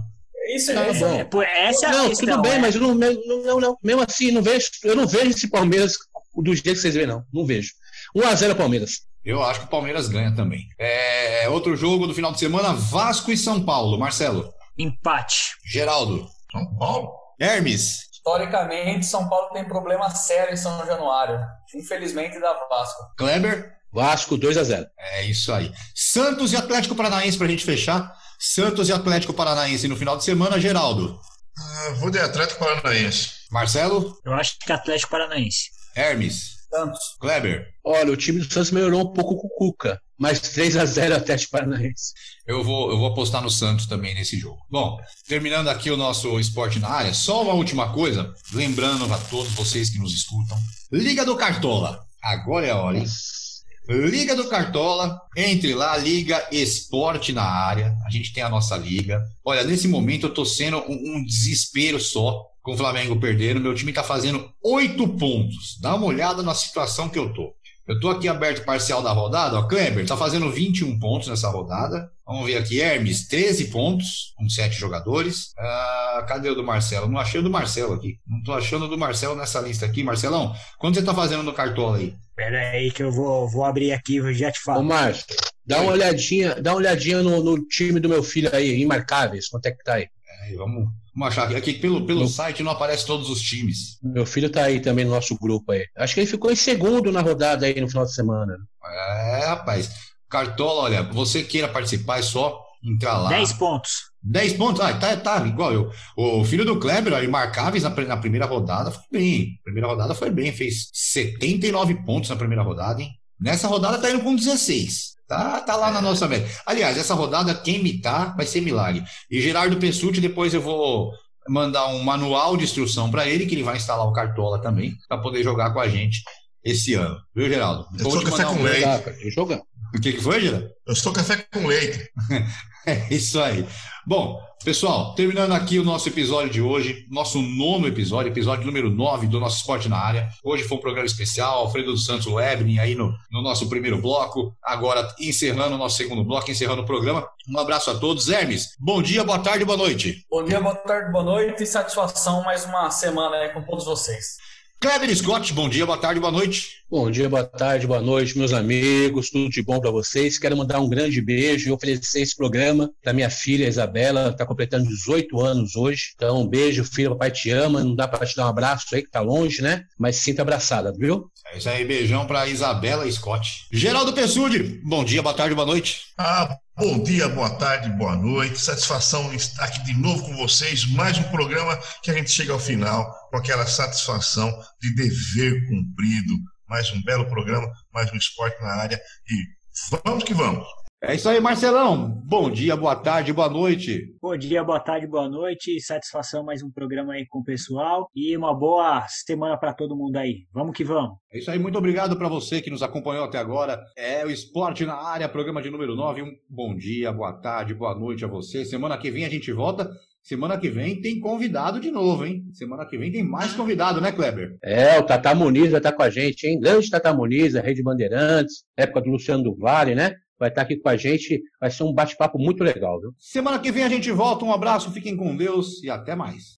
Isso, Tá isso bom. É, pô, essa é a não, questão. tudo bem, é. mas eu não, não, não, não. Mesmo assim, não vejo, eu não vejo esse Palmeiras do jeito que vocês veem, não. Não vejo. 1x0 Palmeiras. Eu acho que o Palmeiras ganha também. É, outro jogo do final de semana, Vasco e São Paulo. Marcelo. Empate. Geraldo. São Paulo. Hermes. Historicamente, São Paulo tem problema sério em São Januário. Infelizmente, da Vasco. Kleber. Vasco 2x0. É isso aí. Santos e Atlético Paranaense pra gente fechar. Santos e Atlético Paranaense no final de semana, Geraldo. Ah, vou de Atlético Paranaense. Marcelo. Eu acho que Atlético Paranaense. Hermes. Santos. Kleber. Olha, o time do Santos melhorou um pouco com o Cuca, mas 3x0 Atlético Paranaense. Eu vou, eu vou apostar no Santos também nesse jogo. Bom, terminando aqui o nosso esporte na área, só uma última coisa, lembrando a todos vocês que nos escutam. Liga do Cartola. Agora é a hora, hein? Liga do Cartola, entre lá, Liga Esporte na área. A gente tem a nossa liga. Olha, nesse momento eu tô sendo um, um desespero só com o Flamengo perdendo. Meu time tá fazendo oito pontos. Dá uma olhada na situação que eu tô. Eu tô aqui aberto parcial da rodada, ó. Kleber tá fazendo 21 pontos nessa rodada. Vamos ver aqui, Hermes, 13 pontos, com 7 jogadores. Ah, cadê o do Marcelo? Não achei o do Marcelo aqui. Não tô achando o do Marcelo nessa lista aqui. Marcelão, quanto você tá fazendo no Cartola aí? Pera aí que eu vou, vou abrir aqui e já te Ô, falo. Márcio, dá uma olhadinha, dá uma olhadinha no, no time do meu filho aí, Imarcáveis, quanto é que tá aí? Aí, vamos, vamos achar aqui. Pelo, pelo site não aparece todos os times. Meu filho tá aí também no nosso grupo aí. Acho que ele ficou em segundo na rodada aí no final de semana. É, rapaz. Cartola, olha, você queira participar, é só entrar lá. 10 pontos. 10 pontos? Ah, tá, tá, igual eu. O filho do Kleber, ó, Imarcáveis na, na primeira rodada foi bem. Primeira rodada foi bem, fez 79 pontos na primeira rodada, hein? Nessa rodada tá indo com 16. Tá, tá lá na nossa média. Aliás, essa rodada, quem imitar vai ser milagre. E Gerardo Pessutti, depois eu vou mandar um manual de instrução para ele, que ele vai instalar o Cartola também, para poder jogar com a gente esse ano. Viu, Geraldo? Eu sou café com um leite. O que, que foi, Geraldo? Eu sou café com leite. é isso aí. Bom, pessoal, terminando aqui o nosso episódio de hoje, nosso nono episódio, episódio número 9 do nosso Esporte na Área. Hoje foi um programa especial, Alfredo dos Santos Webning aí no, no nosso primeiro bloco, agora encerrando o nosso segundo bloco, encerrando o programa. Um abraço a todos. Hermes, bom dia, boa tarde, boa noite. Bom dia, boa tarde, boa noite e satisfação mais uma semana aí com todos vocês. Kleber Scott, bom dia, boa tarde, boa noite. Bom dia, boa tarde, boa noite, meus amigos, tudo de bom para vocês. Quero mandar um grande beijo e oferecer esse programa para minha filha Isabela, está completando 18 anos hoje. Então, um beijo, filha, papai te ama. Não dá para te dar um abraço aí que tá longe, né? Mas sinta abraçada, viu? É isso aí, beijão para Isabela Scott. Geraldo Pessude, bom dia, boa tarde, boa noite. Ah, Bom dia, boa tarde, boa noite. Satisfação estar aqui de novo com vocês. Mais um programa que a gente chega ao final com aquela satisfação de dever cumprido. Mais um belo programa, mais um esporte na área. E vamos que vamos. É isso aí, Marcelão. Bom dia, boa tarde, boa noite. Bom dia, boa tarde, boa noite. Satisfação mais um programa aí com o pessoal e uma boa semana para todo mundo aí. Vamos que vamos. É isso aí, muito obrigado para você que nos acompanhou até agora. É o Esporte na Área, programa de número 9. Um bom dia, boa tarde, boa noite a você. Semana que vem a gente volta. Semana que vem tem convidado de novo, hein? Semana que vem tem mais convidado, né, Kleber? É, o Tata Muniz vai estar com a gente, hein? Grande Tata Muniz, a Rede Bandeirantes, época do Luciano do Vale, né? Vai estar aqui com a gente. Vai ser um bate-papo muito legal, viu? Semana que vem a gente volta. Um abraço, fiquem com Deus e até mais.